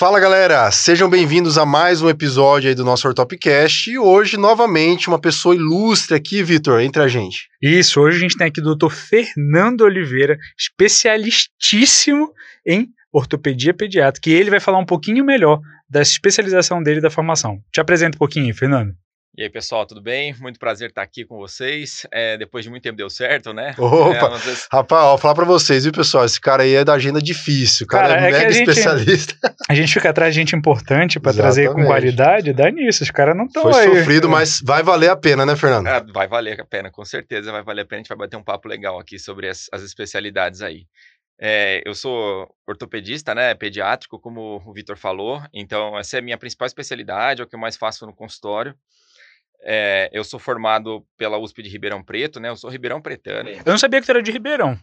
Fala galera, sejam bem-vindos a mais um episódio aí do nosso Ortopcast e hoje novamente uma pessoa ilustre aqui, Vitor, entre a gente. Isso, hoje a gente tem aqui o Dr. Fernando Oliveira, especialistíssimo em ortopedia pediátrica, e ele vai falar um pouquinho melhor da especialização dele e da formação. Te apresenta um pouquinho, Fernando. E aí, pessoal, tudo bem? Muito prazer estar aqui com vocês. É, depois de muito tempo deu certo, né? Opa! É, vezes... Rapaz, ó, vou falar pra vocês, viu, pessoal? Esse cara aí é da agenda difícil. O cara, cara é, é mega gente, especialista. A gente fica atrás de gente importante para trazer com qualidade, dá nisso. Os caras não estão aí. Foi sofrido, mas vai valer a pena, né, Fernando? É, vai valer a pena, com certeza vai valer a pena. A gente vai bater um papo legal aqui sobre as, as especialidades aí. É, eu sou ortopedista, né, pediátrico, como o Vitor falou, então essa é a minha principal especialidade, é o que eu mais faço no consultório. É, eu sou formado pela USP de Ribeirão Preto, né? Eu sou Ribeirão Pretano. Eu não sabia que tu era de Ribeirão.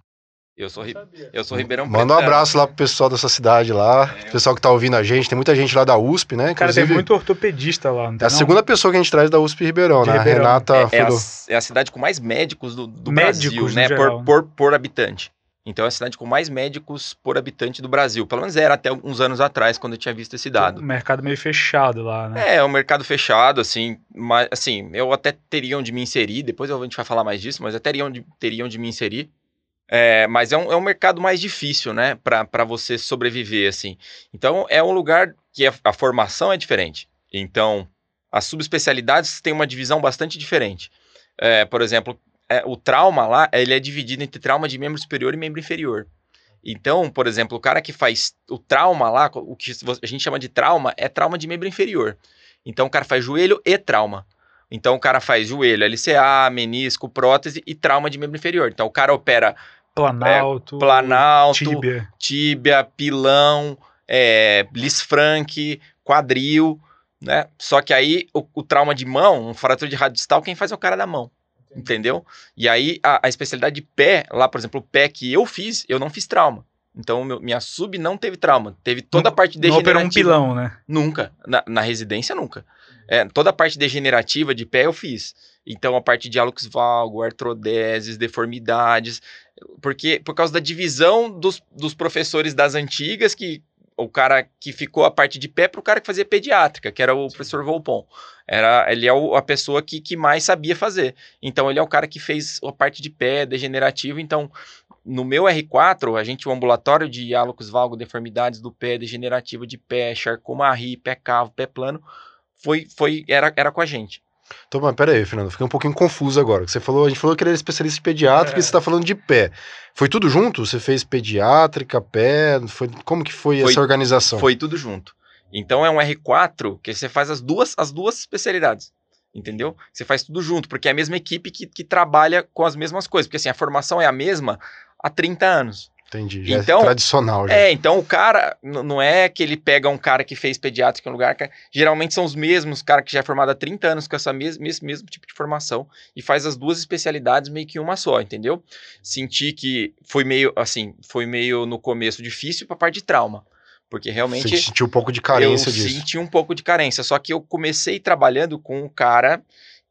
Eu sou, eu sou Ribeirão Manda Pretano. Manda um abraço lá pro pessoal dessa cidade lá, é, pessoal que tá ouvindo a gente. Tem muita gente lá da USP, né? Cara, tem muito ortopedista lá. é a segunda pessoa que a gente traz da USP Ribeirão, de né? Ribeirão. A Renata é, é, a, é, a, cidade com mais médicos do, do médicos, Brasil, né? Por, por, por habitante. Então é a cidade com mais médicos por habitante do Brasil. Pelo menos era até alguns anos atrás, quando eu tinha visto esse dado. Um mercado meio fechado lá, né? É, um mercado fechado, assim. Mas, assim, eu até teria onde me inserir. Depois a gente vai falar mais disso, mas eu teria onde, teria onde me inserir. É, mas é um, é um mercado mais difícil, né? Para você sobreviver, assim. Então é um lugar que a, a formação é diferente. Então as subespecialidades têm uma divisão bastante diferente. É, por exemplo, é, o trauma lá, ele é dividido entre trauma de membro superior e membro inferior. Então, por exemplo, o cara que faz o trauma lá, o que a gente chama de trauma, é trauma de membro inferior. Então, o cara faz joelho e trauma. Então, o cara faz joelho, LCA, menisco, prótese e trauma de membro inferior. Então, o cara opera planalto, é, planalto tíbia. tíbia, pilão, é, quadril, né? Só que aí o, o trauma de mão, um fratura de rádio distal, quem faz é o cara da mão. Entendeu? E aí, a, a, especialidade de pé, lá, por exemplo, o pé que eu fiz, eu não fiz trauma. Então, meu, minha sub não teve trauma. Teve toda a parte degenerativa. Não operou um pilão, né? Nunca. Na, na residência, nunca. É, toda a parte degenerativa de pé eu fiz. Então, a parte de hálux valgo, artrodeses, deformidades. Porque, por causa da divisão dos, dos professores das antigas, que o cara que ficou a parte de pé para o cara que fazia pediátrica, que era o Sim. professor Volpon. Era, ele é o, a pessoa que, que mais sabia fazer. Então, ele é o cara que fez a parte de pé degenerativo. Então, no meu R4, a gente, o ambulatório de hálux valgo, deformidades do pé, degenerativa de pé, charcot-marie, pé cavo, pé plano, foi, foi, era, era com a gente. Então, mas pera aí, Fernando, fiquei um pouquinho confuso agora. Você falou, a gente falou que ele era especialista em pediátrica é. e você está falando de pé. Foi tudo junto? Você fez pediátrica, pé? Foi, como que foi, foi essa organização? Foi tudo junto. Então é um R4 que você faz as duas, as duas especialidades. Entendeu? Você faz tudo junto, porque é a mesma equipe que, que trabalha com as mesmas coisas. Porque assim, a formação é a mesma há 30 anos. Entendi, já é então, é tradicional. Já. É, então o cara, não é que ele pega um cara que fez pediátrica em um lugar, que geralmente são os mesmos, cara que já é formado há 30 anos com essa mes mesmo, mesmo tipo de formação e faz as duas especialidades meio que uma só, entendeu? Senti que foi meio, assim, foi meio no começo difícil para parte de trauma. Porque realmente. Você sentiu um pouco de carência eu disso. senti um pouco de carência. Só que eu comecei trabalhando com um cara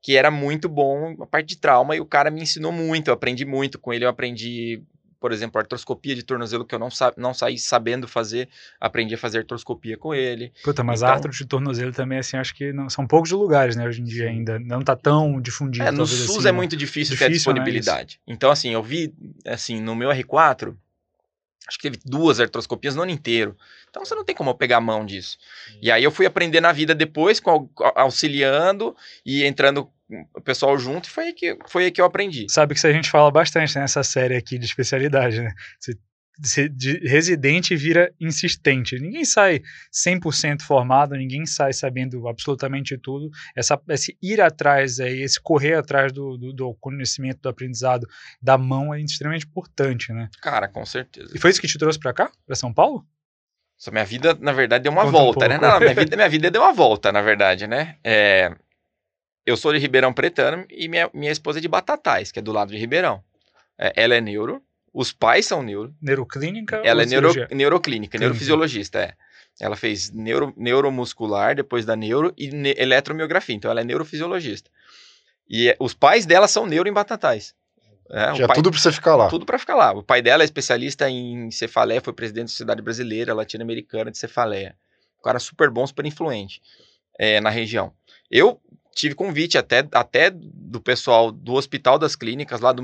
que era muito bom na parte de trauma e o cara me ensinou muito. Eu aprendi muito com ele. Eu aprendi por exemplo, artroscopia de tornozelo que eu não, sa não saí sabendo fazer, aprendi a fazer artroscopia com ele. Puta, mas então, artro de tornozelo também, assim, acho que não, são poucos lugares, né, hoje em dia ainda, não tá tão difundido. É, no SUS assim, é muito difícil, difícil ter a disponibilidade. Né, então, assim, eu vi, assim, no meu R4, acho que teve duas artroscopias no ano inteiro. Então você não tem como eu pegar a mão disso. E aí eu fui aprender na vida depois, auxiliando e entrando o pessoal junto, e foi aí, que, foi aí que eu aprendi. Sabe que isso a gente fala bastante nessa série aqui de especialidade, né? Você, de residente vira insistente. Ninguém sai 100% formado, ninguém sai sabendo absolutamente tudo. Essa, esse ir atrás, aí, esse correr atrás do, do, do, conhecimento, do aprendizado da mão é extremamente importante, né? Cara, com certeza. E foi isso que te trouxe para cá, para São Paulo? Só minha vida, na verdade, deu uma Conta volta, um né? Não, minha vida, minha vida deu uma volta, na verdade, né? É, eu sou de Ribeirão Pretano e minha, minha esposa é de Batatais, que é do lado de Ribeirão. É, ela é neuro, os pais são neuro. Neuroclínica? Ela é neuro, neuroclínica, Clínica. neurofisiologista, é. Ela fez neuro, neuromuscular, depois da neuro, e ne, eletromiografia, então ela é neurofisiologista. E é, os pais dela são neuro em Batatais. É, Já pai, tudo para você ficar lá. Tudo para ficar lá. O pai dela é especialista em cefaleia, foi presidente da Sociedade Brasileira Latino-Americana de Cefaleia. um cara super bom, super influente é, na região. Eu tive convite até, até do pessoal do Hospital das Clínicas lá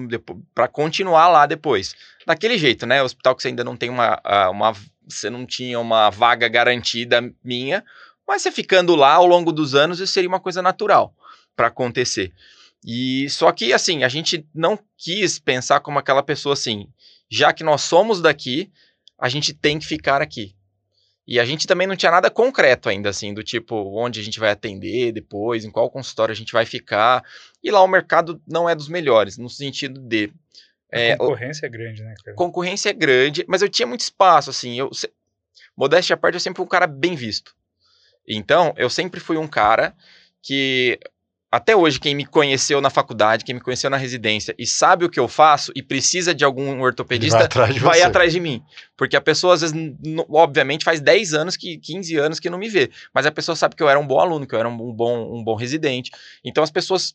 para continuar lá depois. Daquele jeito, né? Hospital que você ainda não tem uma, uma você não tinha uma vaga garantida minha, mas você ficando lá ao longo dos anos, isso seria uma coisa natural para acontecer. E só que assim, a gente não quis pensar como aquela pessoa assim, já que nós somos daqui, a gente tem que ficar aqui. E a gente também não tinha nada concreto ainda, assim, do tipo onde a gente vai atender depois, em qual consultório a gente vai ficar. E lá o mercado não é dos melhores, no sentido de. A é, concorrência o, é grande, né? Cara? Concorrência é grande, mas eu tinha muito espaço, assim. Eu, se, modéstia à parte, eu sempre fui um cara bem visto. Então, eu sempre fui um cara que até hoje, quem me conheceu na faculdade, quem me conheceu na residência e sabe o que eu faço e precisa de algum ortopedista, vai atrás de, vai atrás de mim. Porque a pessoa, às vezes, obviamente, faz 10 anos, que 15 anos que não me vê. Mas a pessoa sabe que eu era um bom aluno, que eu era um bom, um bom residente. Então, as pessoas,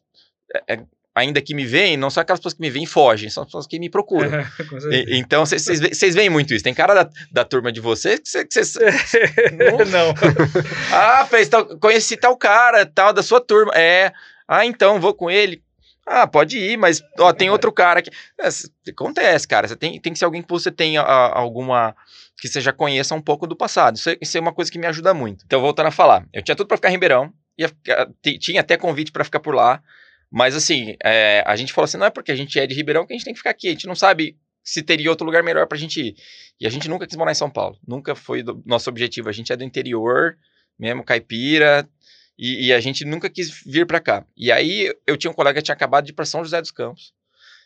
é, é ainda que me veem, não são aquelas pessoas que me veem e fogem, são as pessoas que me procuram. e, então, vocês veem muito isso. Tem cara da, da turma de vocês que vocês... não. não. ah, fez tal, conheci tal cara, tal, da sua turma. É, ah, então, vou com ele. Ah, pode ir, mas ó, tem outro cara que. É, acontece, cara. Você tem, tem que ser alguém que você tenha a, alguma. que você já conheça um pouco do passado. Isso é, isso é, uma coisa que me ajuda muito. Então, voltando a falar, eu tinha tudo para ficar em Ribeirão, ia, tinha até convite para ficar por lá. Mas assim, é, a gente falou assim: não é porque a gente é de Ribeirão que a gente tem que ficar aqui. A gente não sabe se teria outro lugar melhor pra gente ir. E a gente nunca quis morar em São Paulo. Nunca foi do nosso objetivo. A gente é do interior, mesmo caipira. E, e a gente nunca quis vir para cá. E aí eu tinha um colega que tinha acabado de ir pra São José dos Campos.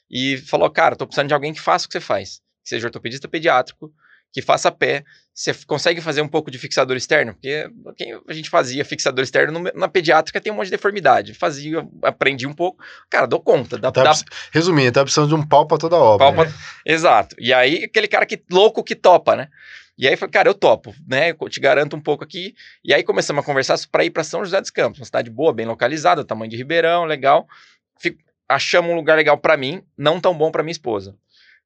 E falou: Cara, tô precisando de alguém que faça o que você faz. Que seja ortopedista pediátrico, que faça pé. Você consegue fazer um pouco de fixador externo? Porque a gente fazia fixador externo na pediátrica tem um monte de deformidade. Fazia, aprendi um pouco. Cara, dou conta. Dá, tá, dá... Resumindo, tá precisando de um pau pra toda obra. Pau pra... Né? Exato. E aí, aquele cara que louco que topa, né? E aí, falei, cara, eu topo, né? Eu te garanto um pouco aqui. E aí começamos a conversar para ir para São José dos Campos, uma cidade boa, bem localizada, tamanho de Ribeirão, legal. Fico... Achamos um lugar legal para mim, não tão bom para minha esposa.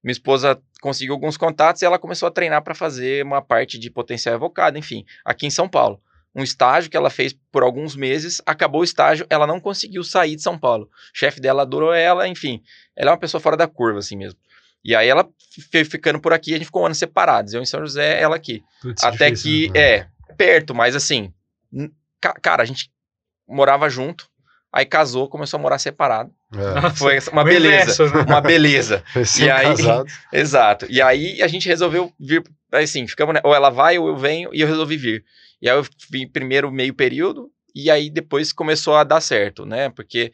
Minha esposa conseguiu alguns contatos e ela começou a treinar para fazer uma parte de potencial evocado, enfim, aqui em São Paulo. Um estágio que ela fez por alguns meses, acabou o estágio, ela não conseguiu sair de São Paulo. O chefe dela adorou ela, enfim. Ela é uma pessoa fora da curva, assim mesmo. E aí ela foi ficando por aqui, a gente ficou um ano separados. Eu em São José, ela aqui. Putz, Até difícil, que, né? é, perto, mas assim, cara, a gente morava junto, aí casou, começou a morar separado. É. Foi uma beleza, inverso, né? uma beleza. e aí, exato. E aí a gente resolveu vir, assim, ficamos, né, ou ela vai ou eu venho, e eu resolvi vir. E aí eu vim primeiro meio período, e aí depois começou a dar certo, né? Porque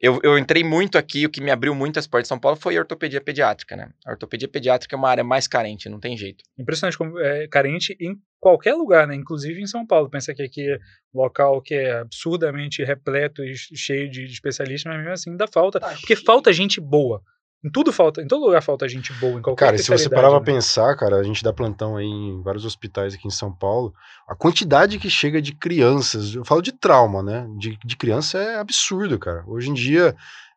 eu, eu entrei muito aqui, o que me abriu muito as portas de São Paulo foi a ortopedia pediátrica, né? A ortopedia pediátrica é uma área mais carente, não tem jeito. Impressionante como é carente em qualquer lugar, né? Inclusive em São Paulo. Pensa que aqui é um local que é absurdamente repleto e cheio de especialistas, mas mesmo assim ainda falta. Tá porque falta gente boa. Em tudo falta, em todo lugar falta gente boa, em qualquer Cara, se você parar pra né? pensar, cara, a gente dá plantão aí em vários hospitais aqui em São Paulo, a quantidade que chega de crianças, eu falo de trauma, né? De, de criança é absurdo, cara. Hoje em dia,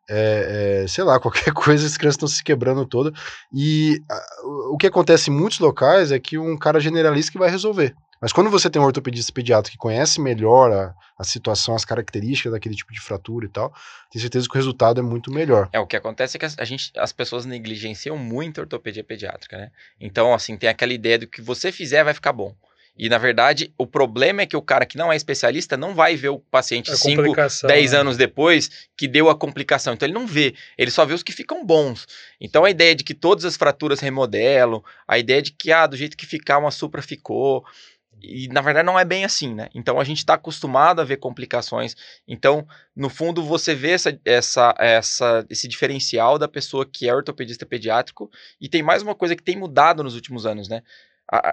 é, é, sei lá, qualquer coisa, as crianças estão se quebrando toda. E a, o que acontece em muitos locais é que um cara generalista que vai resolver. Mas quando você tem um ortopedista pediatra que conhece melhor a, a situação, as características daquele tipo de fratura e tal, tem certeza que o resultado é muito melhor. É, o que acontece é que a gente, as pessoas negligenciam muito a ortopedia pediátrica, né? Então, assim, tem aquela ideia do que você fizer vai ficar bom. E, na verdade, o problema é que o cara que não é especialista não vai ver o paciente 5, 10 né? anos depois que deu a complicação. Então, ele não vê, ele só vê os que ficam bons. Então, a ideia de que todas as fraturas remodelam, a ideia de que, ah, do jeito que ficar, uma supra ficou, e na verdade não é bem assim, né? Então a gente está acostumado a ver complicações. Então, no fundo, você vê essa, essa, essa, esse diferencial da pessoa que é ortopedista pediátrico. E tem mais uma coisa que tem mudado nos últimos anos, né?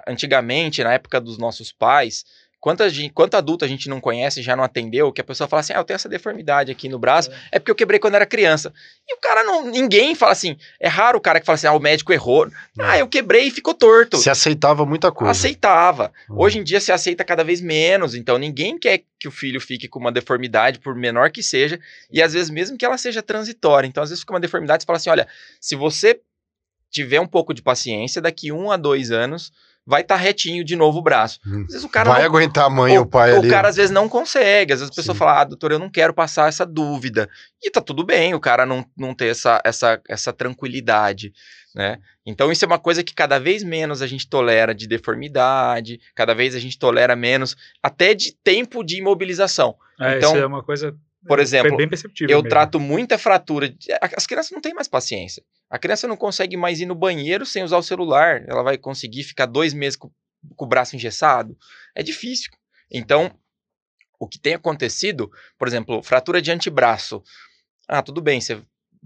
antigamente, na época dos nossos pais, Quanta, gente, quanto adulto a gente não conhece, já não atendeu, que a pessoa fala assim, ah, eu tenho essa deformidade aqui no braço, é, é porque eu quebrei quando era criança. E o cara não, ninguém fala assim, é raro o cara que fala assim, ah, o médico errou. Ah, eu quebrei e ficou torto. Se aceitava muita coisa. Aceitava. Hum. Hoje em dia se aceita cada vez menos, então ninguém quer que o filho fique com uma deformidade, por menor que seja, e às vezes mesmo que ela seja transitória. Então às vezes fica uma deformidade, você fala assim, olha, se você tiver um pouco de paciência, daqui um a dois anos vai estar tá retinho de novo o braço. Hum. Às vezes o cara vai não, aguentar a mãe o, ou o pai o ali. O cara às vezes não consegue, às vezes a pessoa Sim. fala, ah, doutor, eu não quero passar essa dúvida. E tá tudo bem o cara não, não ter essa, essa, essa tranquilidade, né? Então isso é uma coisa que cada vez menos a gente tolera de deformidade, cada vez a gente tolera menos até de tempo de imobilização. É, então, isso é uma coisa por exemplo, bem perceptível eu mesmo. trato muita fratura. As crianças não têm mais paciência. A criança não consegue mais ir no banheiro sem usar o celular. Ela vai conseguir ficar dois meses com, com o braço engessado. É difícil. Então, o que tem acontecido, por exemplo, fratura de antebraço. Ah, tudo bem, você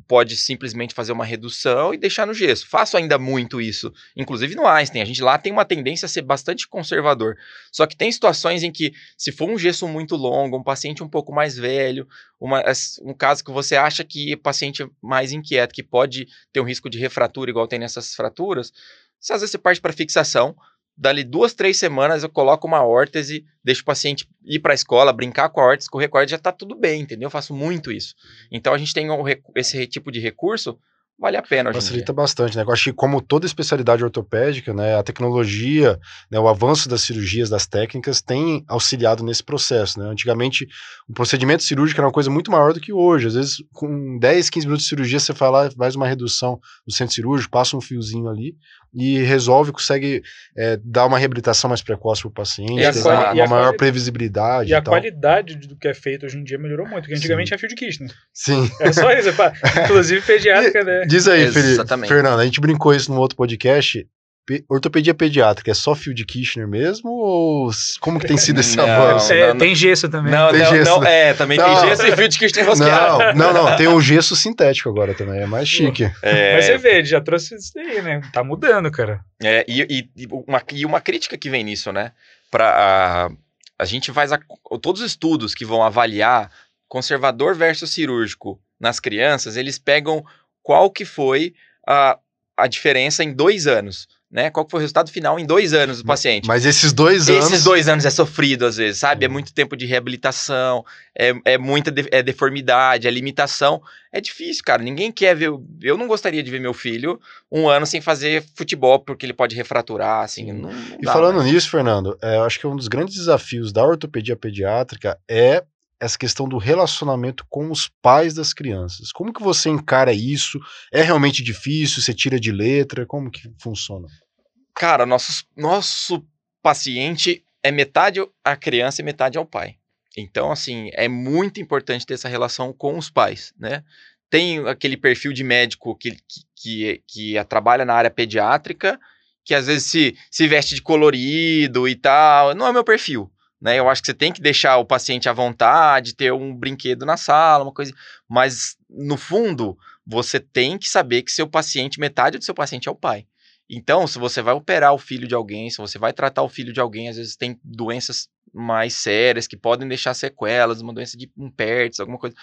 pode simplesmente fazer uma redução e deixar no gesso. Faço ainda muito isso, inclusive no Einstein. A gente lá tem uma tendência a ser bastante conservador. Só que tem situações em que, se for um gesso muito longo, um paciente um pouco mais velho, uma, um caso que você acha que o paciente mais inquieto, que pode ter um risco de refratura, igual tem nessas fraturas, às vezes você parte para fixação, dali duas, três semanas eu coloco uma órtese, deixo o paciente ir para a escola, brincar com a órtese, correr com a órtese, já está tudo bem, entendeu? Eu faço muito isso. Então a gente tem um, esse tipo de recurso vale a pena. Facilita bastante, né? Eu acho que como toda especialidade ortopédica, né, a tecnologia, né, o avanço das cirurgias, das técnicas, tem auxiliado nesse processo, né? Antigamente, o procedimento cirúrgico era uma coisa muito maior do que hoje. Às vezes, com 10, 15 minutos de cirurgia, você fala, faz uma redução do centro cirúrgico, passa um fiozinho ali e resolve, consegue é, dar uma reabilitação mais precoce para o paciente, e ter uma, uma maior previsibilidade. E, e a tal. qualidade do que é feito hoje em dia melhorou muito, porque antigamente Sim. é fio de Kirchner. Sim. É só isso, é inclusive pediátrica, né? Diz aí, Exatamente. Fernando, a gente brincou isso no outro podcast ortopedia pediátrica é só fio de Kirchner mesmo? Ou como que tem sido esse não, avanço? É, tem gesso também. Não, tem não, gesso. não, é, também não. tem gesso e fio de Kirchner rosqueado. Não, não, não, tem um gesso sintético agora também, é mais chique. É... Mas você vê, ele já trouxe isso aí, né? Tá mudando, cara. É, e, e, uma, e uma crítica que vem nisso, né? Pra, a, a gente faz a, todos os estudos que vão avaliar conservador versus cirúrgico nas crianças, eles pegam qual que foi a, a diferença em dois anos né? Qual foi o resultado final em dois anos do paciente? Mas esses dois anos. Esses dois anos é sofrido às vezes, sabe? É uhum. muito tempo de reabilitação, é, é muita de, é deformidade, é limitação. É difícil, cara. Ninguém quer ver. Eu não gostaria de ver meu filho um ano sem fazer futebol, porque ele pode refraturar, assim. Não, não e falando né? nisso, Fernando, é, eu acho que um dos grandes desafios da ortopedia pediátrica é essa questão do relacionamento com os pais das crianças. Como que você encara isso? É realmente difícil? Você tira de letra? Como que funciona? Cara, nosso, nosso paciente é metade a criança e metade ao pai. Então, assim, é muito importante ter essa relação com os pais, né? Tem aquele perfil de médico que, que, que, que trabalha na área pediátrica, que às vezes se, se veste de colorido e tal. Não é meu perfil. Né? Eu acho que você tem que deixar o paciente à vontade, ter um brinquedo na sala, uma coisa. Mas, no fundo, você tem que saber que seu paciente, metade do seu paciente é o pai. Então, se você vai operar o filho de alguém, se você vai tratar o filho de alguém, às vezes tem doenças mais sérias que podem deixar sequelas, uma doença de um alguma coisa.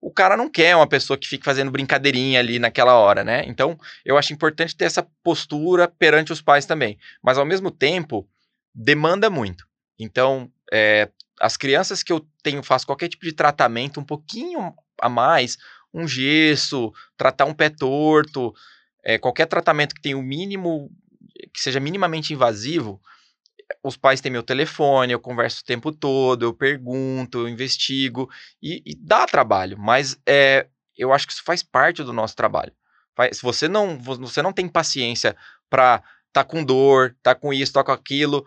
O cara não quer uma pessoa que fique fazendo brincadeirinha ali naquela hora, né? Então, eu acho importante ter essa postura perante os pais também. Mas, ao mesmo tempo, demanda muito. Então, é, as crianças que eu tenho, faço qualquer tipo de tratamento um pouquinho a mais, um gesso, tratar um pé torto, é, qualquer tratamento que tenha o mínimo, que seja minimamente invasivo, os pais têm meu telefone, eu converso o tempo todo, eu pergunto, eu investigo, e, e dá trabalho, mas é, eu acho que isso faz parte do nosso trabalho. Se você não, você não tem paciência para tá com dor, tá com isso, tá com aquilo,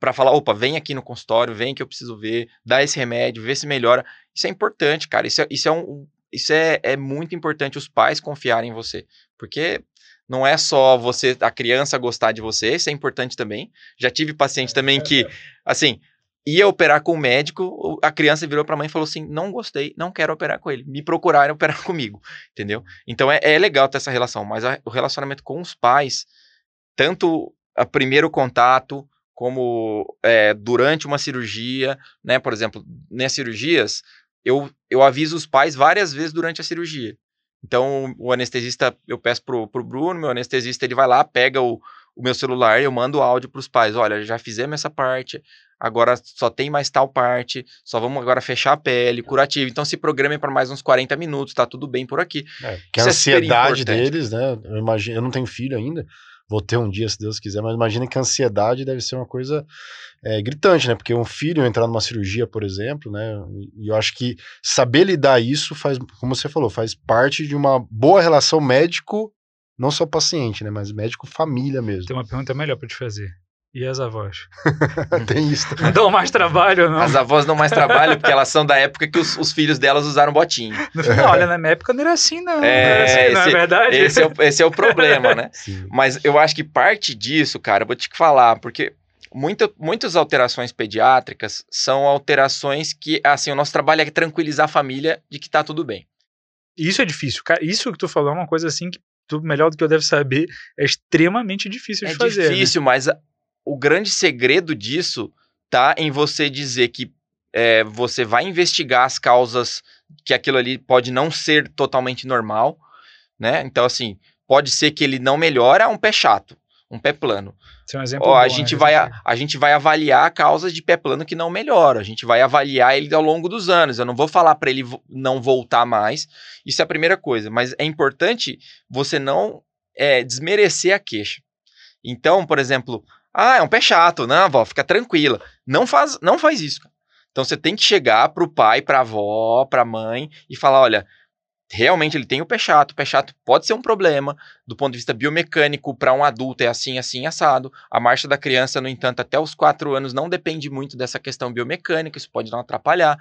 para falar, opa, vem aqui no consultório, vem que eu preciso ver, dá esse remédio, vê se melhora. Isso é importante, cara. Isso é, isso é, um, isso é, é muito importante os pais confiarem em você. Porque não é só você, a criança gostar de você, isso é importante também. Já tive paciente também que, assim, ia operar com o médico, a criança virou para a mãe e falou assim: não gostei, não quero operar com ele. Me procuraram operar comigo, entendeu? Então é, é legal ter essa relação, mas a, o relacionamento com os pais, tanto o primeiro contato, como é, durante uma cirurgia, né? Por exemplo, nas cirurgias, eu, eu aviso os pais várias vezes durante a cirurgia. Então, o anestesista, eu peço pro, pro Bruno, meu anestesista, ele vai lá, pega o, o meu celular, eu mando o áudio para os pais. Olha, já fizemos essa parte, agora só tem mais tal parte, só vamos agora fechar a pele, curativo. Então, se programem para mais uns 40 minutos, tá tudo bem por aqui. É, que a é ansiedade é deles, né? Eu imagino, eu não tenho filho ainda, vou ter um dia, se Deus quiser, mas imagina que a ansiedade deve ser uma coisa é, gritante, né? Porque um filho entrar numa cirurgia, por exemplo, né? E eu acho que saber lidar isso faz, como você falou, faz parte de uma boa relação médico, não só paciente, né? Mas médico-família mesmo. Tem uma pergunta melhor para te fazer. E as avós? Tem isso. Não dão mais trabalho, não? As avós não mais trabalham porque elas são da época que os, os filhos delas usaram botinho. Final, olha, na minha época não era assim, não. É, não era assim, não é esse- verdade? Esse é, o, esse é o problema, né? Sim. Mas eu acho que parte disso, cara, eu vou te falar, porque muita, muitas alterações pediátricas são alterações que, assim, o nosso trabalho é tranquilizar a família de que tá tudo bem. Isso é difícil. Cara, isso que tu falou é uma coisa assim que tu, melhor do que eu deve saber, é extremamente difícil É de fazer. né? difícil, mas a- o grande segredo disso tá em você dizer que é, você vai investigar as causas que aquilo ali pode não ser totalmente normal, né? Então, assim, pode ser que ele não melhora um pé chato, um pé plano. É um exemplo Ó, a bom, gente né? vai a, a gente vai avaliar causas de pé plano que não melhoram. A gente vai avaliar ele ao longo dos anos. Eu não vou falar para ele não voltar mais. Isso é a primeira coisa. Mas é importante você não é, desmerecer a queixa. Então, por exemplo, ah, é um pé chato, não, avó, fica tranquila. Não faz, não faz isso. Então você tem que chegar pro pai, pra avó, pra mãe e falar, olha, realmente ele tem o pé chato. O pé chato pode ser um problema do ponto de vista biomecânico para um adulto é assim, assim, assado. A marcha da criança, no entanto, até os quatro anos não depende muito dessa questão biomecânica, isso pode não atrapalhar.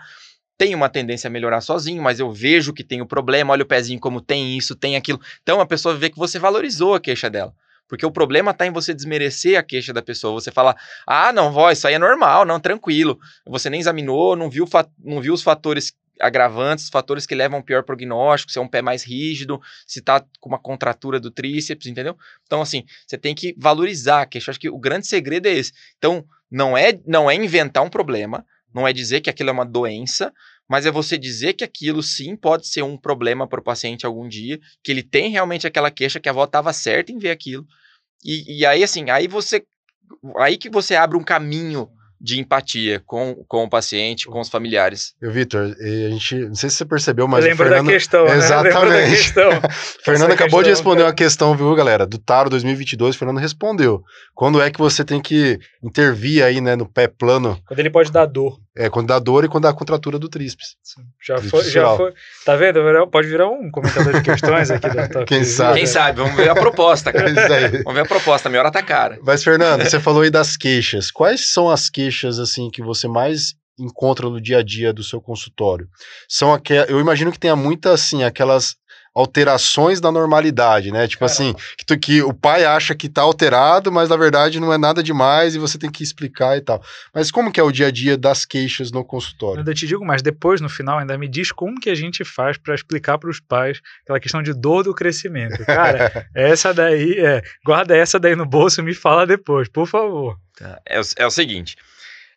Tem uma tendência a melhorar sozinho, mas eu vejo que tem o problema, olha o pezinho como tem isso, tem aquilo. Então a pessoa vê que você valorizou a queixa dela. Porque o problema está em você desmerecer a queixa da pessoa. Você falar, ah, não, vó, isso aí é normal, não, tranquilo. Você nem examinou, não viu, não viu os fatores agravantes, os fatores que levam ao pior prognóstico, se é um pé mais rígido, se tá com uma contratura do tríceps, entendeu? Então, assim, você tem que valorizar a queixa. Acho que o grande segredo é esse. Então, não é, não é inventar um problema, não é dizer que aquilo é uma doença, mas é você dizer que aquilo sim pode ser um problema para o paciente algum dia, que ele tem realmente aquela queixa, que a avó estava certa em ver aquilo. E, e aí, assim, aí você. Aí que você abre um caminho de empatia com, com o paciente, com os familiares. Eu, Vitor, a gente, não sei se você percebeu, mas Lembra Fernando, da questão, né? Lembra da Exatamente. questão. Fernando Essa acabou de questão, responder cara. uma questão, viu, galera? Do Taro 2022, o Fernando respondeu. Quando é que você tem que intervir aí, né, no pé plano? Quando ele pode dar dor. É, quando dá dor e quando dá contratura do tríceps. Já Tríceps foi, já foi. Tá vendo? Pode virar um comentador de questões aqui da Top Quem sabe? Quem sabe? Vamos ver a proposta, cara. isso aí. Vamos ver a proposta. A minha hora tá cara. Mas, Fernando, você falou aí das queixas. Quais são as queixas, assim, que você mais encontra no dia a dia do seu consultório? São aquelas. Eu imagino que tenha muitas, assim, aquelas alterações da normalidade, né? Tipo assim, que, tu- que o pai acha que tá alterado, mas na verdade não é nada demais e você tem que explicar e tal. Mas como que é o dia a dia das queixas no Eu consultório? ainda te digo mais, depois no final ainda me diz como que a gente faz pra explicar para os pais aquela questão de dor do crescimento. Cara, essa daí, é, guarda essa daí no bolso e me fala depois, por favor. Tá. É, o, é o seguinte.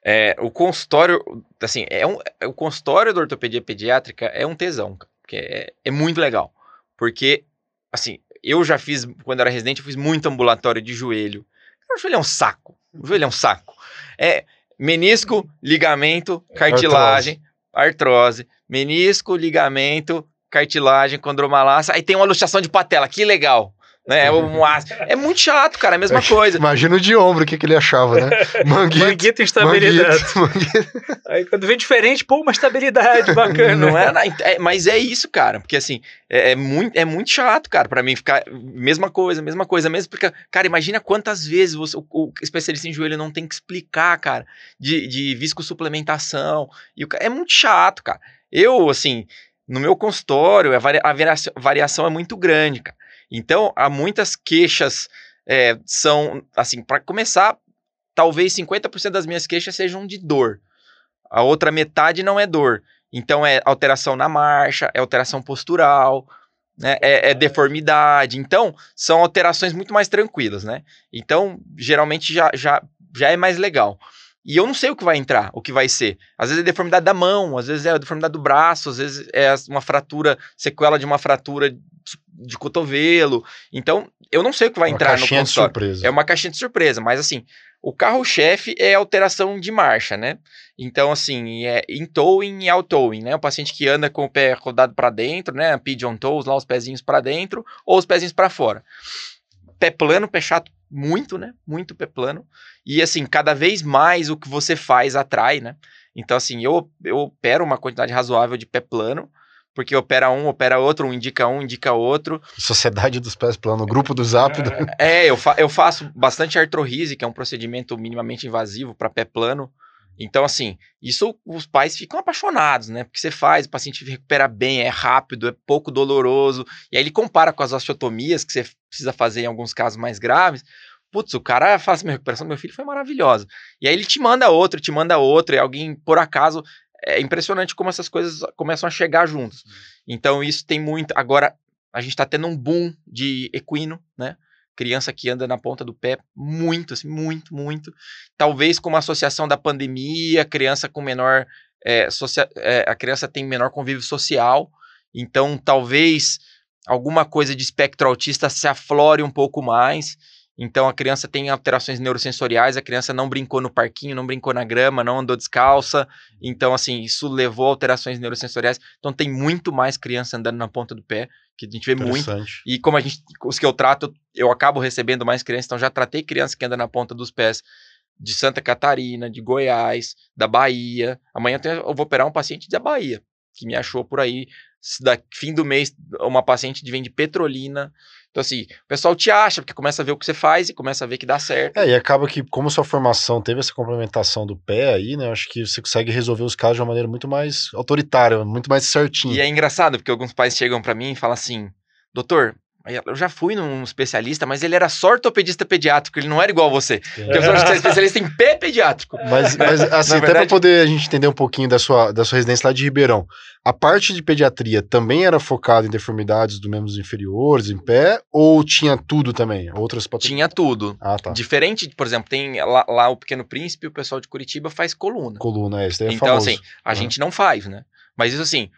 é, o consultório, assim, é um, é- o consultório da ortopedia pediátrica é um tesão, cara, porque é, é muito legal. Porque, assim, eu já fiz, quando era residente, eu fiz muito ambulatório de joelho. O joelho é um saco. O joelho é um saco. É menisco, ligamento, cartilagem, artrose. Menisco, ligamento, cartilagem, condromalácia. Aí tem uma luxação de patela. Que legal. Né? É, um ácido. é muito chato, cara. É a mesma coisa. Imagina o de ombro, o que, que ele achava, né? Manguito. Manguito e instabilidade. manguito, manguito. Aí quando vem diferente, pô, uma estabilidade bacana. Não é, é- mas é isso, cara. Porque assim, é, é muito, é muito chato, cara, pra mim ficar. Mesma coisa, mesma coisa, mesmo porque, cara, imagina quantas vezes você- o, o especialista em joelho não tem que explicar, cara, de, de viscosuplementação. E o é muito chato, cara. Eu, assim, no meu consultório, a, varia- a variação, variação é muito grande, cara. Então, há muitas queixas. é, são, assim, pra começar, talvez 50% das minhas queixas sejam de dor. A outra metade não é dor. Então é alteração na marcha, é alteração postural, né? é, é deformidade. Então são alterações muito mais tranquilas, né? Então geralmente já, já, já é mais legal. E eu não sei o que vai entrar, o que vai ser. Às vezes é deformidade da mão, às vezes é deformidade do braço, às vezes é uma fratura, sequela de uma fratura de cotovelo. Então eu não sei o que vai Uma entrar no caixinha de consultório. surpresa. É uma caixinha de surpresa, mas assim, o carro-chefe é alteração de marcha, né? Então, assim, é in towing e out towing, né? O paciente que anda com o pé rodado para dentro, né? Pigeon toes, lá os pezinhos para dentro, ou os pezinhos para fora. Pé plano, pé chato, muito, né? Muito pé plano. E assim, cada vez mais o que você faz atrai, né? Então, assim, eu, eu opero uma quantidade razoável de pé plano, porque opera um, opera outro, um indica um, indica outro. Sociedade dos Pés Plano, grupo do Zap. É, eu, fa eu faço bastante artrorrise, que é um procedimento minimamente invasivo para pé plano. Então, assim, isso os pais ficam apaixonados, né? Porque você faz, o paciente recupera bem, é rápido, é pouco doloroso. E aí ele compara com as osteotomias que você precisa fazer em alguns casos mais graves. Putz, o cara fala assim: minha recuperação do meu filho foi maravilhosa. E aí ele te manda outro, te manda outro, e alguém, por acaso. É impressionante como essas coisas começam a chegar juntos. Então, isso tem muito. Agora, a gente está tendo um boom de equino, né? Criança que anda na ponta do pé, muito, assim, muito, muito. Talvez com uma associação da pandemia, criança com menor. É, é, a criança tem menor convívio social, então talvez alguma coisa de espectro autista se aflore um pouco mais. Então a criança tem alterações neurosensoriais, a criança não brincou no parquinho, não brincou na grama, não andou descalça. Então, assim, isso levou a alterações neurosensoriais. Então tem muito mais criança andando na ponta do pé, que a gente vê muito. E como a gente, os que eu trato, eu acabo recebendo mais crianças. Então já tratei criança que anda na ponta dos pés de Santa Catarina, de Goiás, da Bahia. Amanhã eu vou operar um paciente da Bahia, que me achou por aí. Da fim do mês, uma paciente vem de Petrolina. Então, assim, o pessoal te acha, porque começa a ver o que você faz e começa a ver que dá certo. É, e acaba que, como sua formação teve essa complementação do pé aí, né? Eu acho que você consegue resolver os casos de uma maneira muito mais autoritária, muito mais certinha. E é engraçado, porque alguns pais chegam para mim e falam assim: doutor, eu já fui num especialista, mas ele era só ortopedista pediátrico, ele não era igual a você. É. Porque eu sou especialista em pé pediátrico. Mas, mas assim, até para poder a gente entender um pouquinho da sua, da sua residência lá de Ribeirão, a parte de pediatria também era focada em deformidades dos membros inferiores, em pé, ou tinha tudo também? Outras patologias? Tinha tudo. Ah, tá. Diferente, por exemplo, tem lá, lá, o Pequeno Príncipe, o pessoal de Curitiba faz coluna. Coluna, é, isso daí é Então, famoso. assim, a gente não faz, né? Mas isso assim,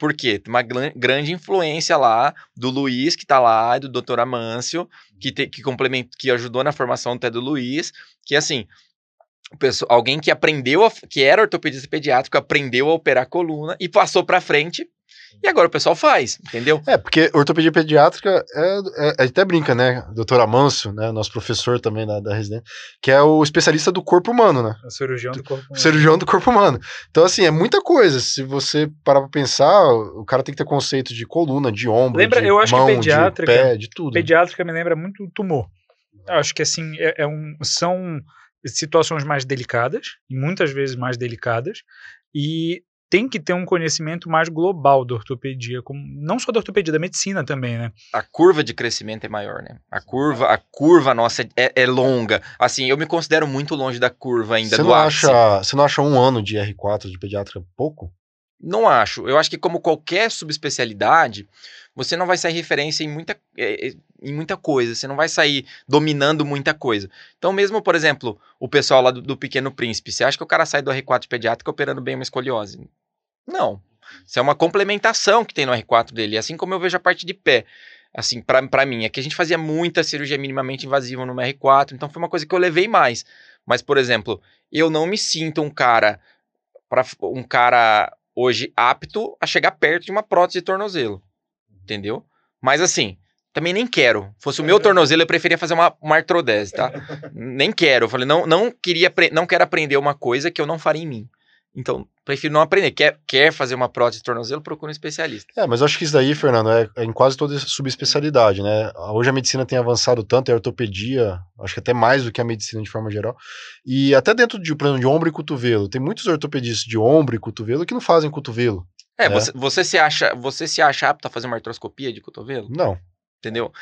por quê? Tem uma grande influência lá do Luiz, que está lá, do Dr. Amâncio, que, te, que, complement, que ajudou na formação até do Luiz, que assim, pessoa, alguém que aprendeu, a, que era ortopedista pediátrico, aprendeu a operar a coluna e passou para frente e agora o pessoal faz, entendeu? É, porque ortopedia pediátrica é, é, é até brinca, né? Doutor Amâncio, né? Nosso professor também da, da residência, que é o especialista do corpo humano, né? O cirurgião do corpo humano. Cirurgião do corpo humano. Então, assim, é muita coisa. Se você parar pra pensar, o cara tem que ter conceito de coluna, de ombro, lembra, de eu acho mão, que pediátrica, de pé, de tudo. Pediátrica me lembra muito tumor. Eu acho que, assim, é, é um, são situações mais delicadas, e muitas vezes mais delicadas, e tem que ter um conhecimento mais global da ortopedia, como, não só da ortopedia, da medicina também, né? A curva de crescimento é maior, né? A curva, a curva nossa é, é longa. Assim, eu me considero muito longe da curva ainda você do não ápice. acha, Você não acha um ano de R4 de pediátrica pouco? Não acho. Eu acho que como qualquer subespecialidade, você não vai sair referência em muita, em muita coisa, você não vai sair dominando muita coisa. Então, mesmo, por exemplo, o pessoal lá do, do Pequeno Príncipe, você acha que o cara sai do R4 pediátrico operando bem uma escoliose? Não. Isso é uma complementação que tem no R4 dele, assim como eu vejo a parte de pé. Assim, para mim, é que a gente fazia muita cirurgia minimamente invasiva no R4, então foi uma coisa que eu levei mais. Mas, por exemplo, eu não me sinto um cara para um cara hoje apto a chegar perto de uma prótese de tornozelo. Entendeu? Mas assim, também nem quero. Fosse o meu tornozelo, eu preferia fazer uma, uma artrodese, tá? nem quero. Eu falei, não, não queria, não quero aprender uma coisa que eu não faria em mim. Então, prefiro não aprender. Quer, quer fazer uma prótese de tornozelo, procura um especialista. É, mas eu acho que isso daí, Fernando, é, é em quase toda subespecialidade, né? Hoje a medicina tem avançado tanto, a ortopedia, acho que até mais do que a medicina de forma geral. E até dentro de, por exemplo, de ombro e cotovelo, tem muitos ortopedistas de ombro e cotovelo que não fazem cotovelo. É, né? Você, você, se acha, você se acha apto a fazer uma artroscopia de cotovelo? Não. Entendeu?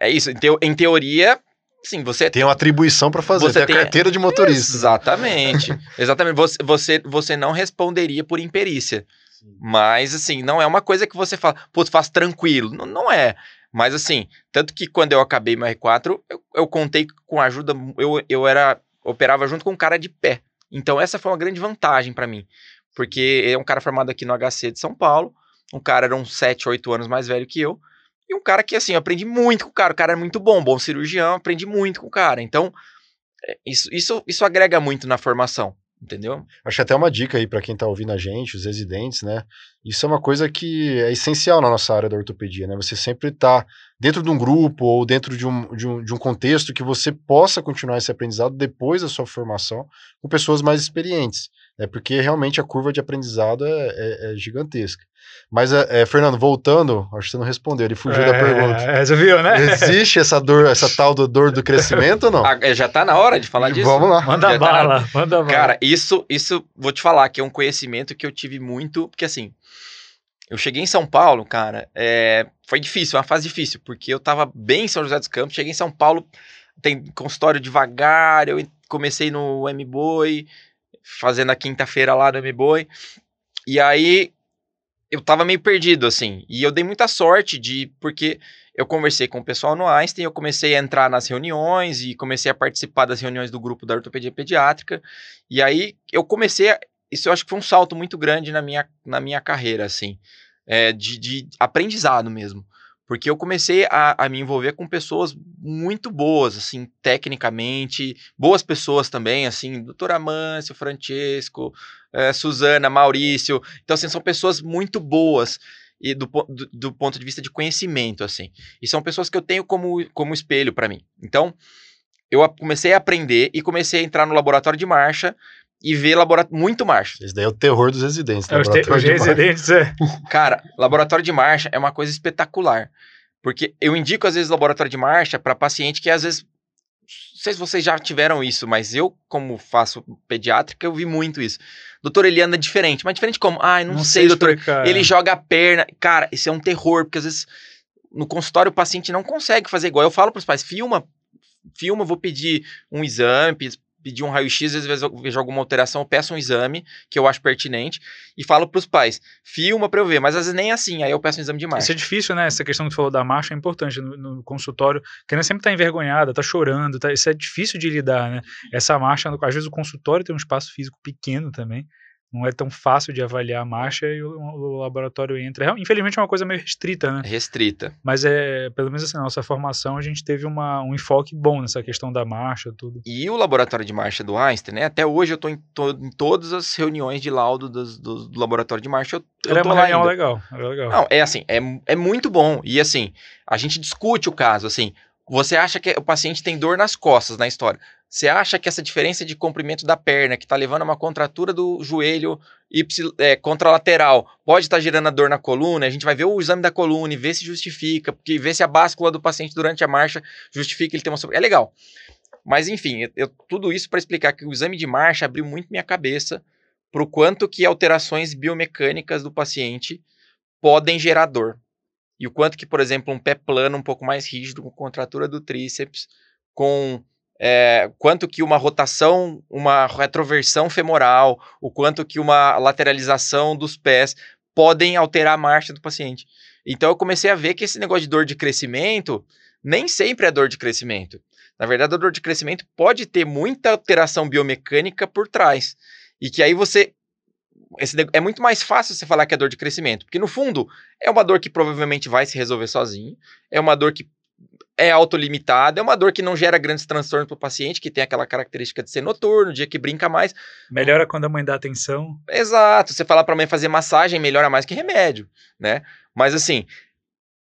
É isso. Em, teo, em teoria, Sim, você tem uma atribuição para fazer, você tem a carteira de motorista. Exatamente. Exatamente. Você, você, você não responderia por imperícia. Sim. Mas, assim, não é uma coisa que você fala, putz, faz tranquilo. Não, não é. Mas, assim, tanto que quando eu acabei meu R4, eu, eu contei com ajuda, eu, eu era, operava junto com um cara de pé. Então, essa foi uma grande vantagem para mim. Porque é um cara formado aqui no HC de São Paulo, um cara era uns 7, 8 anos mais velho que eu, e um cara que, assim, eu aprendi muito com o cara. O cara é muito bom, bom cirurgião, aprendi muito com o cara. Então, é, isso, isso, isso agrega muito na formação. entendeu? Acho até uma dica aí para quem tá ouvindo a gente, os residentes, né? Isso é uma coisa que é essencial na nossa área da ortopedia, né? Você sempre tá dentro de um grupo ou dentro de um, de um, de um contexto que você possa continuar esse aprendizado depois da sua formação com pessoas mais experientes, né? Porque realmente a curva de aprendizado é, é, é gigantesca. Mas, é, é, Fernando, voltando, acho que você não respondeu, ele fugiu da pergunta. É, você viu, né? Existe essa dor, essa tal do dor do crescimento ou não? Ah, já tá na hora de falar disso? Vamos lá. Manda Já tá bala, manda bala. Cara, isso, isso, vou te falar que é um conhecimento que eu tive muito, porque assim, eu cheguei em São Paulo, cara, é, foi difícil, uma fase difícil, porque eu tava bem em São José dos Campos, cheguei em São Paulo, tem consultório devagar, eu comecei no M-Boy, fazendo a quinta-feira lá no M-Boy, e aí eu tava meio perdido, assim, e eu dei muita sorte de, porque eu conversei com o pessoal no Einstein, eu comecei a entrar nas reuniões e comecei a participar das reuniões do grupo da ortopedia pediátrica, e aí eu comecei a, isso eu acho que foi um salto muito grande na minha, na minha carreira, assim, é, de, de aprendizado mesmo. Porque eu comecei a, a, me envolver com pessoas muito boas, assim, tecnicamente, boas pessoas também, assim, doutor Amâncio, Francesco, é, Suzana, Maurício. Então, assim, são pessoas muito boas e do, do, do, ponto de vista de conhecimento, assim. E são pessoas que eu tenho como, como espelho para mim. Então, eu comecei a aprender e comecei a entrar no laboratório de marcha e ver laboratório muito marcha. Esse daí é o terror dos residentes. É, os, te, os residentes, é. Cara, laboratório de marcha é uma coisa espetacular. Porque eu indico, às vezes, laboratório de marcha para paciente que, às vezes, não sei se vocês já tiveram isso, mas eu, como faço pediátrica, eu vi muito isso. Doutor, ele anda diferente. Mas diferente como? Ai, não, não sei, sei doutor. Explicar. Ele joga a perna. Cara, isso é um terror, porque às vezes no consultório o paciente não consegue fazer igual. Eu falo para os pais, filma, filma, vou pedir um exame, pedir um raio-x, às vezes vejo alguma alteração, peço um exame que eu acho pertinente e falo para os pais, filma para eu ver, mas às vezes nem assim, aí eu peço um exame de marcha. Isso é difícil, né? Essa questão que tu falou da marcha é importante no, no consultório, a sempre tá envergonhada, tá chorando, tá, isso é difícil de lidar, né? Essa marcha, às vezes o consultório tem um espaço físico pequeno também, não é tão fácil de avaliar a marcha e o, o, laboratório entra. Infelizmente é uma coisa meio restrita, né? Restrita. Mas é, pelo menos assim, na nossa formação a gente teve uma, um enfoque bom nessa questão da marcha, tudo. E o laboratório de marcha do Einstein, né? Até hoje eu estou em, to, em, todas as reuniões de laudo do, do, do laboratório de marcha. Eu, eu é uma reunião legal, é legal. Não, é assim, é, é muito bom. E assim, a gente discute o caso, assim, você acha que o paciente tem dor nas costas na história. Você acha que essa diferença de comprimento da perna, que está levando a uma contratura do joelho y, é, contralateral, pode estar tá gerando a dor na coluna? A gente vai ver o exame da coluna e ver se justifica, porque ver se a báscula do paciente durante a marcha justifica ele ter uma sobre... É legal. Mas enfim, eu, tudo isso para explicar que o exame de marcha abriu muito minha cabeça para o quanto que alterações biomecânicas do paciente podem gerar dor. E o quanto que, por exemplo, um pé plano um pouco mais rígido, com contratura do tríceps, com é, quanto que uma rotação, uma retroversão femoral, o quanto que uma lateralização dos pés podem alterar a marcha do paciente. Então eu comecei a ver que esse negócio de dor de crescimento nem sempre é dor de crescimento. Na verdade, a dor de crescimento pode ter muita alteração biomecânica por trás. E que aí você. Esse, é muito mais fácil você falar que é dor de crescimento, porque no fundo é uma dor que provavelmente vai se resolver sozinho, é uma dor que é autolimitada, é uma dor que não gera grandes transtornos para o paciente, que tem aquela característica de ser noturno, dia que brinca mais. Melhora quando a mãe dá atenção. Exato, você falar para a mãe fazer massagem melhora mais que remédio, né? Mas assim,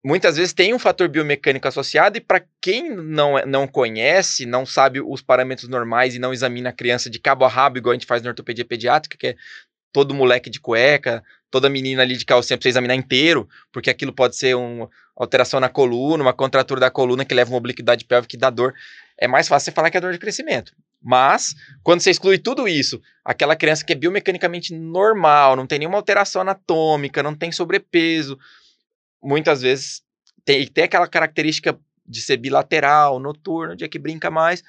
muitas vezes tem um fator biomecânico associado e para quem não, é, não conhece, não sabe os parâmetros normais e não examina a criança de cabo a rabo, igual a gente faz na ortopedia pediátrica, que é todo moleque de cueca, toda menina ali de calcinha pra você examinar inteiro, porque aquilo pode ser uma alteração na coluna, uma contratura da coluna que leva uma obliquidade pélvica que dá dor. É mais fácil você falar que é dor de crescimento. Mas, quando você exclui tudo isso, aquela criança que é biomecanicamente normal, não tem nenhuma alteração anatômica, não tem sobrepeso, muitas vezes tem, tem aquela característica de ser bilateral, noturno, dia que brinca mais,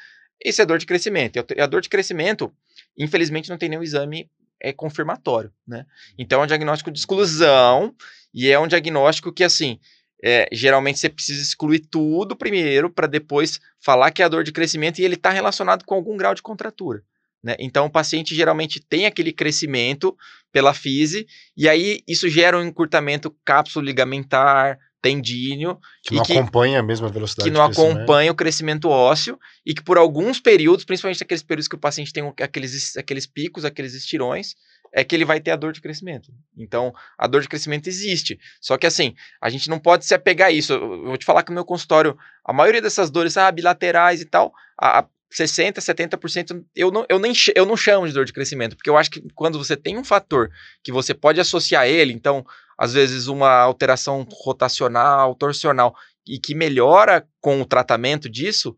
isso é dor de crescimento. E a dor de crescimento, infelizmente, não tem nenhum exame é confirmatório, né? Então é um diagnóstico de exclusão e é um diagnóstico que, assim, é, geralmente você precisa excluir tudo primeiro para depois falar que é a dor de crescimento e ele está relacionado com algum grau de contratura. Né? Então, o paciente geralmente tem aquele crescimento pela fise, e aí isso gera um encurtamento cápsulo ligamentar, tendíneo. Que não que, acompanha a mesma velocidade. Que não acompanha o crescimento ósseo e que por alguns períodos, principalmente aqueles períodos que o paciente tem aqueles, aqueles picos, aqueles estirões, é que ele vai ter a dor de crescimento. Então, a dor de crescimento existe. Só que assim, a gente não pode se apegar a isso. Eu vou te falar que no meu consultório, a maioria dessas dores, ah, bilaterais e tal, a, a 60%, 70% eu não, eu, nem, eu não chamo de dor de crescimento, porque eu acho que quando você tem um fator que você pode associar a ele, então, às vezes, uma alteração rotacional, torsional, e que melhora com o tratamento disso,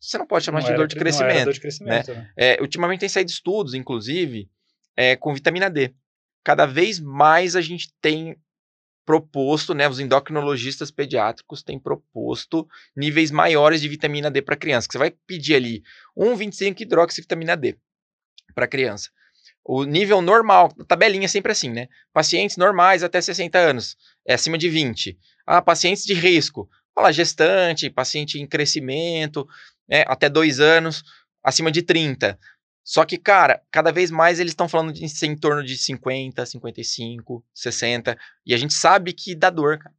você não pode chamar não de, dor de, crescimento, dor de crescimento. Né? Né? É, ultimamente tem saído estudos, inclusive, é, com vitamina D. Cada vez mais a gente tem proposto, né, os endocrinologistas pediátricos têm proposto níveis maiores de vitamina D para criança. Que você vai pedir ali 1,25 hidroxivitamina D para criança. O nível normal, tabelinha é sempre assim, né? Pacientes normais até 60 anos, é acima de 20. Ah, pacientes de risco, fala gestante, paciente em crescimento, né, até 2 anos, acima de 30. Só que, cara, cada vez mais eles estão falando de em torno de 50, 55, 60. E a gente sabe que dá dor, cara.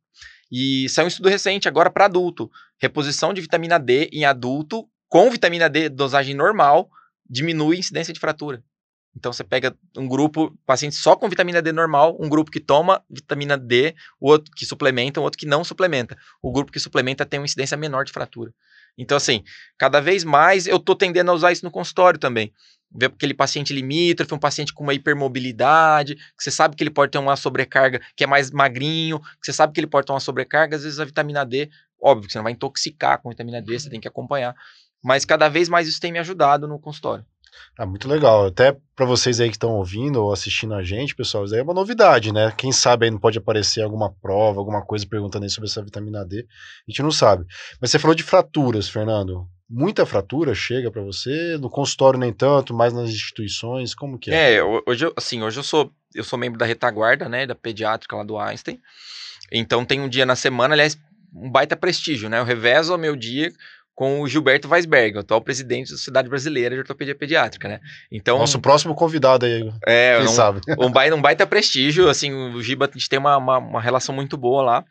E saiu um estudo recente agora para adulto. Reposição de vitamina D em adulto com vitamina D dosagem normal diminui a incidência de fratura. Então você pega um grupo, paciente só com vitamina D normal, um grupo que toma vitamina D, o outro que suplementa, o outro que não suplementa. O grupo que suplementa tem uma incidência menor de fratura. Então, assim, cada vez mais eu tô tendendo a usar isso no consultório também ver aquele paciente limítrofe, um paciente com uma hipermobilidade, que você sabe que ele pode ter uma sobrecarga, que é mais magrinho, que você sabe que ele pode ter uma sobrecarga, às vezes a vitamina D, óbvio que você não vai intoxicar com vitamina D, você tem que acompanhar. Mas cada vez mais isso tem me ajudado no consultório. Ah, muito legal. Até para vocês aí que estão ouvindo ou assistindo a gente, pessoal, isso aí é uma novidade, né? Quem sabe aí não pode aparecer alguma prova, alguma coisa perguntando aí sobre essa vitamina D. A gente não sabe. Mas você falou de fraturas, Fernando muita fratura chega para você? No consultório nem tanto, mais nas instituições, como que é? É, hoje, assim, hoje eu sou, eu sou membro da retaguarda, né, da pediátrica lá do Einstein. Então tem um dia na semana, aliás, um baita prestígio, né? Eu revezo o meu dia com o Gilberto Weisberg, atual presidente da Sociedade Brasileira de Ortopedia Pediátrica, né? Então nosso próximo convidado aí, é, quem um, sabe? Um baita, um baita prestígio, assim, o Giba a gente tem uma, uma, uma relação muito boa lá.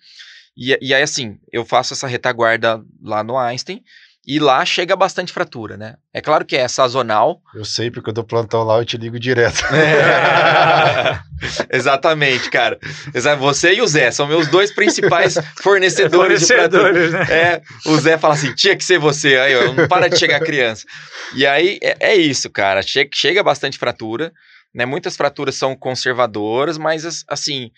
E, e aí assim, eu faço essa retaguarda lá no Einstein. E lá chega bastante fratura, né? É claro que é sazonal. Eu sei, porque eu dou plantão lá, eu te ligo direto. É. Exatamente, cara. Você e o Zé são meus dois principais fornecedores, fornecedores. Né? É, o Zé fala assim, tinha que ser você. Aí, ó, não para de chegar criança. E aí, é, é isso, cara. Chega, chega bastante fratura, né? Muitas fraturas são conservadoras, mas, assim,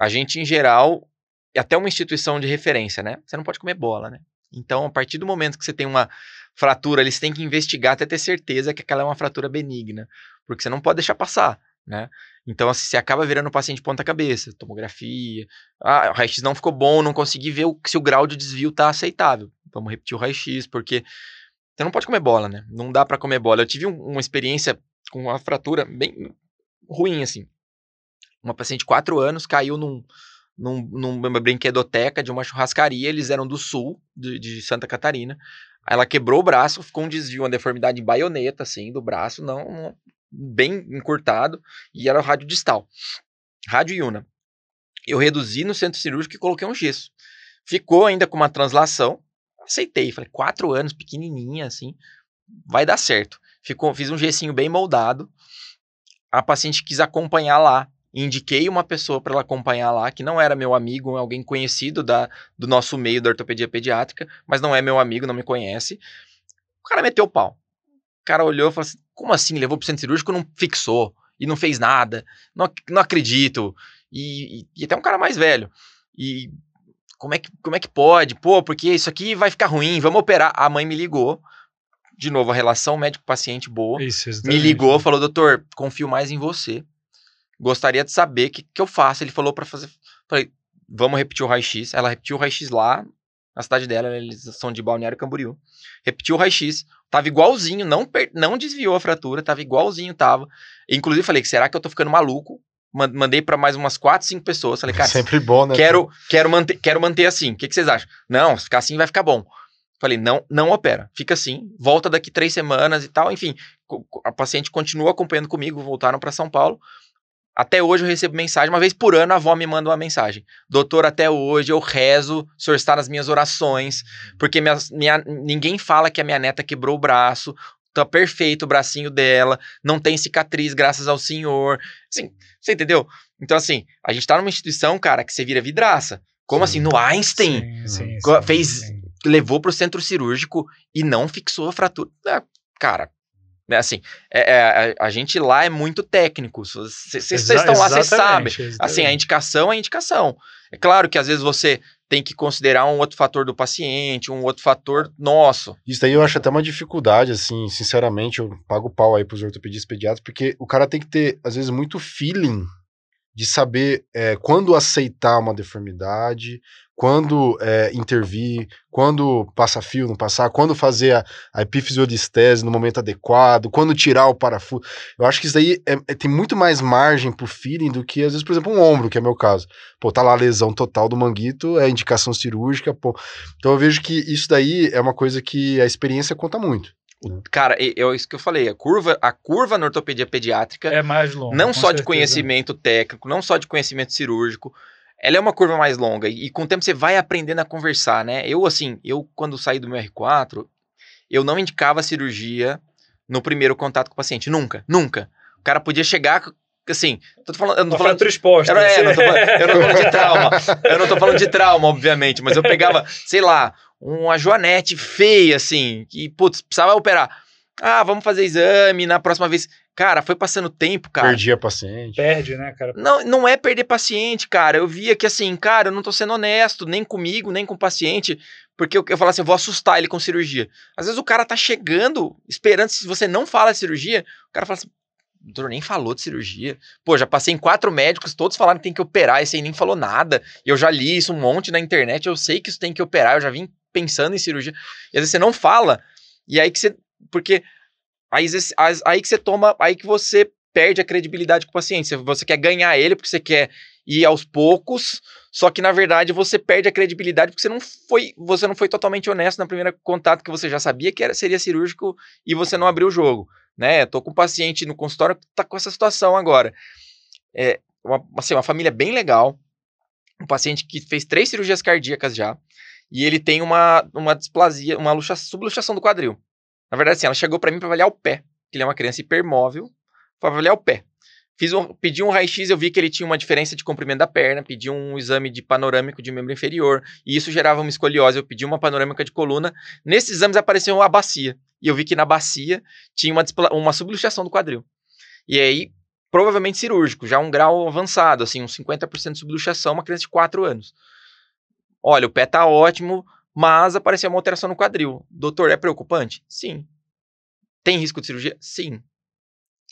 a gente, em geral, é até uma instituição de referência, né? Você não pode comer bola, né? Então, a partir do momento que você tem uma fratura, eles têm que investigar até ter certeza que aquela é uma fratura benigna, porque você não pode deixar passar, né? Então, assim, você acaba virando o paciente ponta-cabeça, tomografia, ah, o raio-x não ficou bom, não consegui ver o, se o grau de desvio tá aceitável. Vamos repetir o raio-x, porque você não pode comer bola, né? Não dá para comer bola. Eu tive um, uma experiência com uma fratura bem ruim, assim. Uma paciente de 4 anos caiu num, num, numa brinquedoteca de uma churrascaria, eles eram do sul, de, de Santa Catarina. Ela quebrou o braço, ficou um desvio, uma deformidade em baioneta, assim, do braço, não, não bem encurtado, e era o rádio distal. Rádio Iuna. Eu reduzi no centro cirúrgico e coloquei um gesso. Ficou ainda com uma translação, aceitei. Falei, quatro anos, pequenininha, assim, vai dar certo. Ficou, fiz um gessinho bem moldado. A paciente quis acompanhar lá indiquei uma pessoa para ela acompanhar lá, que não era meu amigo, alguém conhecido da, do nosso meio da ortopedia pediátrica, mas não é meu amigo, não me conhece. O cara meteu o pau. O cara olhou e falou assim: como assim? Levou pro centro cirúrgico não fixou e não fez nada. Não, não acredito. E, e, e até um cara mais velho. E como é, que, como é que pode? Pô, porque isso aqui vai ficar ruim, vamos operar. A mãe me ligou. De novo, a relação médico-paciente boa. Isso, me ligou, falou: doutor, confio mais em você gostaria de saber o que, que eu faço. Ele falou para fazer. Falei, vamos repetir o raio-x. Ela repetiu o raio-x lá na cidade dela, eles são de Balneário Camboriú. Repetiu o raio-x, tava igualzinho, não, per... não desviou a fratura, tava igualzinho, tava. Inclusive falei, será que eu tô ficando maluco? Mandei para mais umas 4, 5 pessoas. Falei, cara, sempre bom, né? Quero, quero, manter, quero manter assim. O que, que vocês acham? Não, se ficar assim vai ficar bom. Falei, não, não opera. Fica assim, volta daqui três semanas e tal. Enfim, a paciente continua acompanhando comigo, voltaram para São Paulo Até hoje eu recebo mensagem, uma vez por ano a avó me manda uma mensagem. Doutor, até hoje eu rezo, o senhor está nas minhas orações, porque minha, minha, ninguém fala que a minha neta quebrou o braço, tá perfeito o bracinho dela, não tem cicatriz graças ao senhor. Assim, você entendeu? Então, assim, a gente tá numa instituição, cara, que você vira vidraça. Como sim. assim? No Einstein? Sim, sim, fez, levou pro centro cirúrgico e não fixou a fratura. Ah, cara, assim, é, é, a, gente lá é muito técnico. Vocês estão lá, vocês sabem. Assim, a indicação é a indicação. É claro que às vezes você tem que considerar um outro fator do paciente, um outro fator nosso. Isso aí eu acho até uma dificuldade, assim, sinceramente, eu pago pau aí pros ortopedistas pediatras, porque o cara tem que ter, às vezes, muito feeling de saber é, quando aceitar uma deformidade, quando é, intervir, quando passar fio, não passar, quando fazer a, a epifisiodistese no momento adequado, quando tirar o parafuso. Eu acho que isso daí é, é, tem muito mais margem pro feeling do que, às vezes, por exemplo, um ombro, que é meu caso. Pô, tá lá a lesão total do manguito, é indicação cirúrgica, pô. Então eu vejo que isso daí é uma coisa que a experiência conta muito. Né? Cara, é isso que eu falei, a curva, a curva na ortopedia pediátrica é mais longa. Não só certeza. de conhecimento técnico, não só de conhecimento cirúrgico, ela é uma curva mais longa e, e, com o tempo você vai aprendendo a conversar, né? Eu, assim, eu quando saí do meu R4, eu não indicava cirurgia no primeiro contato com o paciente. Nunca, nunca. O cara podia chegar, assim, tô falando, eu não tô falando de exposta. Eu, é, não tô falando, eu não tô falando de trauma. Eu não tô falando de trauma, obviamente, mas eu pegava, sei lá, uma joanete feia, assim, que, putz, precisava operar. Ah, vamos fazer exame na próxima vez. Cara, foi passando tempo, cara. Perdia paciente. Perde, né, cara? Não, não é perder paciente, cara. Eu via que assim, cara, eu não tô sendo honesto, nem comigo, nem com o paciente, porque eu, eu falo assim, eu vou assustar ele com cirurgia. Às vezes o cara tá chegando, esperando, se você não fala de cirurgia, o cara fala assim, o doutor nem falou de cirurgia. Pô, já passei em quatro médicos, todos falaram que tem que operar, esse aí nem falou nada. E eu já li isso um monte na internet, eu sei que isso tem que operar, eu já vim pensando em cirurgia. E às vezes você não fala, e aí que você. Porque Aí, aí que você toma, aí que você perde a credibilidade com o paciente. Você quer ganhar ele porque você quer ir aos poucos, só que na verdade você perde a credibilidade porque você não foi, você não foi totalmente honesto na primeira contato que você já sabia que era, seria cirúrgico e você não abriu o jogo, né? Tô com um paciente no consultório que tá com essa situação agora. É uma, assim, uma família bem legal, um paciente que fez três cirurgias cardíacas já, e ele tem uma, uma displasia, uma luxa, subluxação do quadril. Na verdade, assim, ela chegou para mim para avaliar o pé, que ele é uma criança hipermóvel, para avaliar o pé. Fiz um, pedi um raio-x, eu vi que ele tinha uma diferença de comprimento da perna, pedi um exame de panorâmico de membro inferior, e isso gerava uma escoliose, eu pedi uma panorâmica de coluna. Nesses exames apareceu uma bacia, e eu vi que na bacia tinha uma, uma subluxação do quadril. E aí, provavelmente cirúrgico, já um grau avançado, assim, uns 50% de subluxação, uma criança de 4 anos. Olha, o pé tá ótimo, mas apareceu uma alteração no quadril. Doutor, é preocupante? Sim. Tem risco de cirurgia? Sim.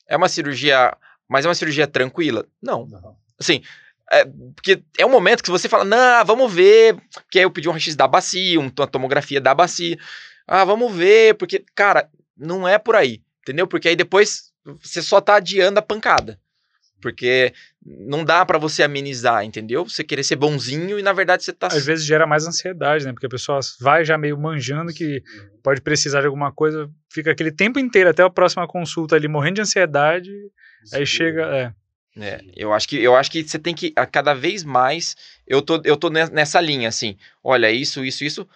É uma cirurgia, mas é uma cirurgia tranquila? Não. Não. Assim, é, porque é um momento que você fala, não, vamos ver, porque aí eu pedi um raio-x da bacia, uma tomografia da bacia. Ah, vamos ver, porque, cara, não é por aí, entendeu? Porque aí depois você só tá adiando a pancada. Porque não dá para você amenizar, entendeu? Você querer ser bonzinho e na verdade você tá. Às vezes gera mais ansiedade, né? Porque a pessoa vai já meio manjando que pode precisar de alguma coisa, fica aquele tempo inteiro até a próxima consulta ali morrendo de ansiedade, Sim. aí chega. É. É, eu acho que eu acho que você tem que a cada vez mais eu tô eu tô nessa linha assim. Olha, isso, isso, isso.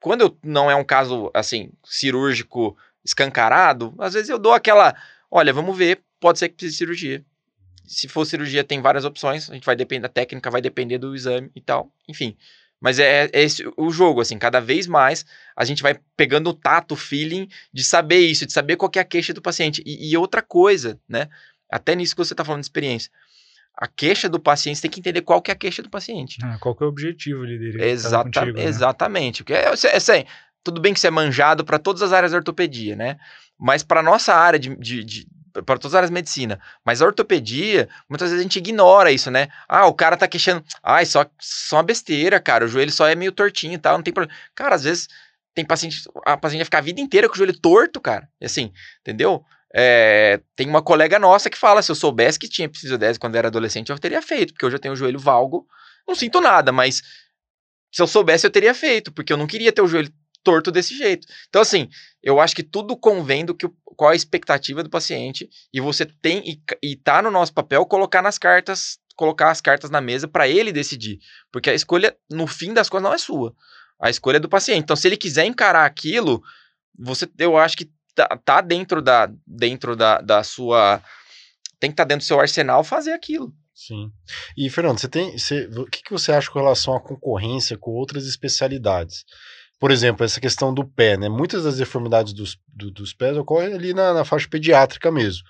Quando eu, não é um caso assim cirúrgico escancarado, às vezes eu dou aquela, olha, vamos ver, pode ser que precise de cirurgia se for cirurgia, tem várias opções. A gente vai depender da técnica, vai depender do exame e tal. Enfim. Mas é, é esse o jogo, assim, cada vez mais a gente vai pegando o tato, o feeling de saber isso, de saber qual é a queixa do paciente. E, e outra coisa, né? Até nisso que você está falando de experiência. A queixa do paciente, você tem que entender qual que é a queixa do paciente. Ah, qual que é o objetivo dele. Exata, contigo, né? Exatamente. Porque é, é, assim, tudo bem que isso é manjado para todas as áreas da ortopedia, né? Mas para nossa área de, de, de para todas as áreas de medicina. Mas a ortopedia, muitas vezes a gente ignora isso, né? Ah, o cara tá queixando. Ai, só, só uma besteira, cara. O joelho só é meio tortinho e tal, não tem problema. Cara, às vezes tem paciente. A paciente vai ficar a vida inteira com o joelho torto, cara. E assim, entendeu? É, tem uma colega nossa que fala: se eu soubesse que tinha episodese quando era adolescente, eu teria feito, porque hoje eu tenho o joelho valgo. Não sinto nada, mas se eu soubesse, eu teria feito, porque eu não queria ter o joelho torto desse jeito. Então, assim, eu acho que tudo convém do que qual a expectativa do paciente e você tem e, e tá no nosso papel colocar nas cartas, colocar as cartas na mesa para ele decidir, porque a escolha no fim das contas não é sua. A escolha é do paciente. Então, se ele quiser encarar aquilo, você eu acho que tá, tá dentro da dentro da, da sua tem que estar tá dentro do seu arsenal fazer aquilo. Sim. E, Fernando, você tem. Você, o que, que você acha com relação à concorrência com outras especialidades? Por exemplo, essa questão do pé, né? Muitas das deformidades dos, do, dos pés ocorrem ali na, na faixa pediátrica mesmo.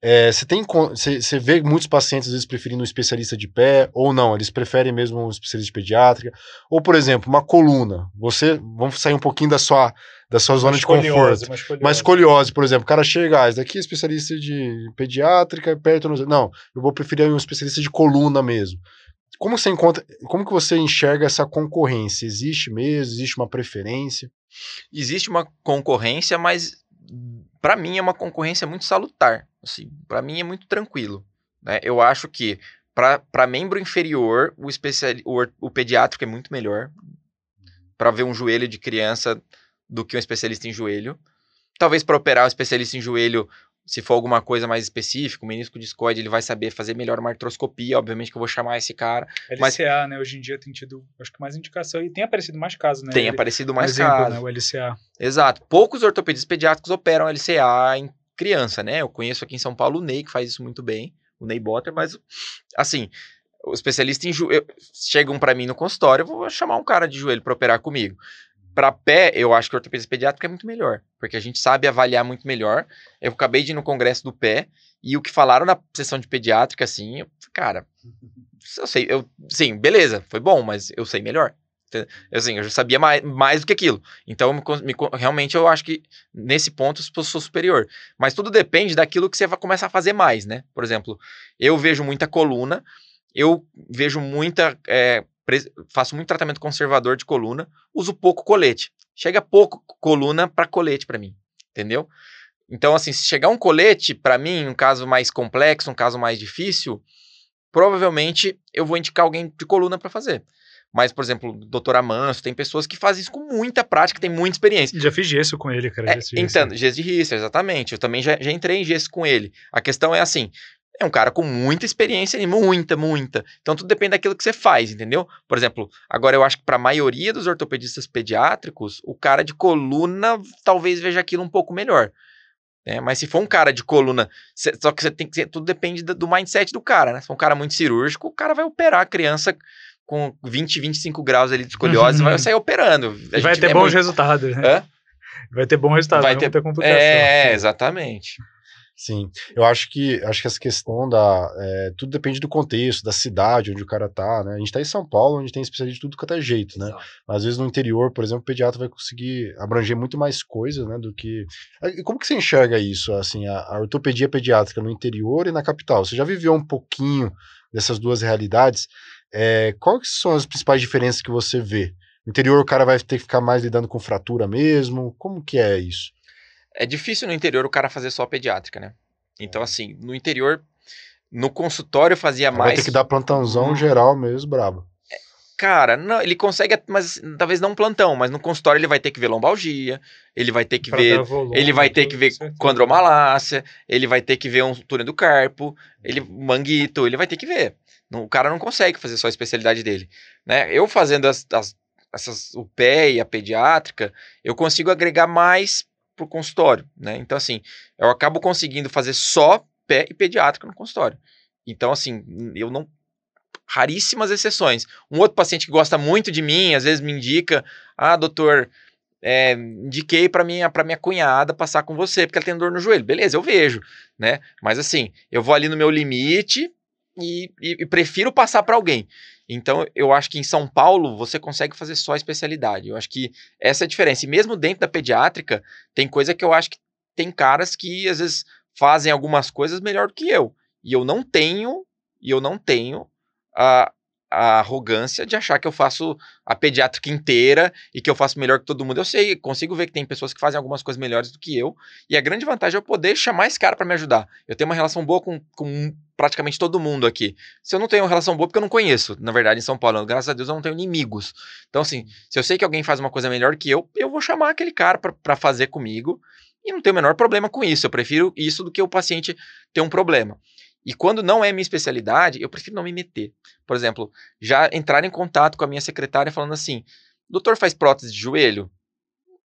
É, você tem você, você vê muitos pacientes às vezes preferindo um especialista de pé ou não, eles preferem mesmo um especialista de pediátrica. Ou, por exemplo, uma coluna. Você, vamos sair um pouquinho da sua da sua zona de conforto. Mas escoliose, por exemplo, o cara chega, ah, esse daqui é especialista de pediátrica, perto não, eu vou preferir um especialista de coluna mesmo. Como você encontra, como que você enxerga essa concorrência? Existe mesmo? Existe uma preferência? Existe uma concorrência, mas para mim é uma concorrência muito salutar. Assim, para mim é muito tranquilo. Né? Eu acho que para membro inferior, o, especial, o, o pediátrico é muito melhor. Para ver um joelho de criança, do que um especialista em joelho. Talvez para operar um especialista em joelho, se for alguma coisa mais específica, o menisco discoide, ele vai saber fazer melhor uma artroscopia, obviamente que eu vou chamar esse cara. LCA, mas... né, hoje em dia tem tido, acho que mais indicação, e tem aparecido mais casos, né? Tem ele, aparecido mais casos. Né, o LCA. Exato. Poucos ortopedistas pediátricos operam LCA em criança, né? Eu conheço aqui em São Paulo o Ney, que faz isso muito bem, o Ney Botter, mas, assim, os especialistas em joelho chegam para mim no consultório, eu vou chamar um cara de joelho para operar comigo para pé, eu acho que a ortopedia pediátrica é muito melhor, porque a gente sabe avaliar muito melhor. Eu acabei de ir no congresso do pé e o que falaram na sessão de pediátrica, assim, eu, cara, eu sei, eu, sim, beleza, foi bom, mas eu sei melhor. Eu, assim, eu já sabia mais, mais do que aquilo. Então, me, me, realmente, eu acho que nesse ponto eu sou superior. Mas tudo depende daquilo que você vai começar a fazer mais, né? Por exemplo, eu vejo muita coluna, eu vejo muita é, faço muito tratamento conservador de coluna, uso pouco colete. Chega pouco coluna para colete para mim, entendeu? Então, assim, se chegar um colete, para mim, um caso mais complexo, um caso mais difícil, provavelmente eu vou indicar alguém de coluna para fazer. Mas, por exemplo, o doutor Amanso, tem pessoas que fazem isso com muita prática, tem muita experiência. Já fiz gesso com ele, cara. É, então, gesso de risco, exatamente. Eu também já, já entrei em gesso com ele. A questão é assim, é um cara com muita experiência, muita, muita. Então tudo depende daquilo que você faz, entendeu? Por exemplo, agora eu acho que para a maioria dos ortopedistas pediátricos, o cara de coluna talvez veja aquilo um pouco melhor. Né? Mas se for um cara de coluna, cê, só que você tem que tudo depende do, do mindset do cara, né? Se for um cara muito cirúrgico, o cara vai operar a criança com 20, 25 graus ali de escoliose, uhum. vai sair operando. A vai ter é bons muito... resultados, né? Hã? Vai ter bom resultado, vai ter, ter complicação. É, exatamente. Sim, eu acho que acho que essa questão da. É, tudo depende do contexto, da cidade onde o cara tá, né? A gente tá em São Paulo, onde tem especialista de tudo que é jeito, né? Às vezes no interior, por exemplo, o pediatra vai conseguir abranger muito mais coisas, né? Do que. E como que você enxerga isso, assim, a, a ortopedia pediátrica no interior e na capital? Você já viveu um pouquinho dessas duas realidades? É, quais são as principais diferenças que você vê? No interior o cara vai ter que ficar mais lidando com fratura mesmo? Como que é isso? É difícil no interior o cara fazer só pediátrica, né? Então, assim, no interior, no consultório fazia mais. Vai ter que dar plantãozão hum. geral mesmo, brabo. Cara, não, ele consegue, mas talvez não plantão, mas no consultório ele vai ter que ver lombalgia, ele vai ter que pra ver, volume, ele vai ter que ver condromalácia, ele vai ter que ver um túnel do carpo, ele manguito, ele vai ter que ver. O cara não consegue fazer só a especialidade dele, né? Eu fazendo as, as essas, o pé e a pediátrica, eu consigo agregar mais para o consultório, né? Então, assim, eu acabo conseguindo fazer só pé e pediátrico no consultório. Então, assim, eu não. Raríssimas exceções. Um outro paciente que gosta muito de mim, às vezes me indica: ah, doutor, é, indiquei para minha minha cunhada passar com você porque ela tem dor no joelho. Beleza, eu vejo, né? Mas assim, eu vou ali no meu limite e, e, e prefiro passar para alguém. Então, eu acho que em São Paulo você consegue fazer só especialidade. Eu acho que essa é a diferença. E mesmo dentro da pediátrica, tem coisa que eu acho que tem caras que às vezes fazem algumas coisas melhor do que eu. E eu não tenho, e eu não tenho a, a arrogância de achar que eu faço a pediátrica inteira e que eu faço melhor que todo mundo. Eu sei, consigo ver que tem pessoas que fazem algumas coisas melhores do que eu. E a grande vantagem é eu poder chamar esse cara para me ajudar. Eu tenho uma relação boa com, com praticamente todo mundo aqui. Se eu não tenho uma relação boa, porque eu não conheço, na verdade, em São Paulo, graças a Deus eu não tenho inimigos. Então, assim, se eu sei que alguém faz uma coisa melhor que eu, eu vou chamar aquele cara para fazer comigo e não tenho o menor problema com isso. Eu prefiro isso do que o paciente ter um problema. E quando não é minha especialidade, eu prefiro não me meter. Por exemplo, já entrar em contato com a minha secretária falando assim: doutor faz prótese de joelho?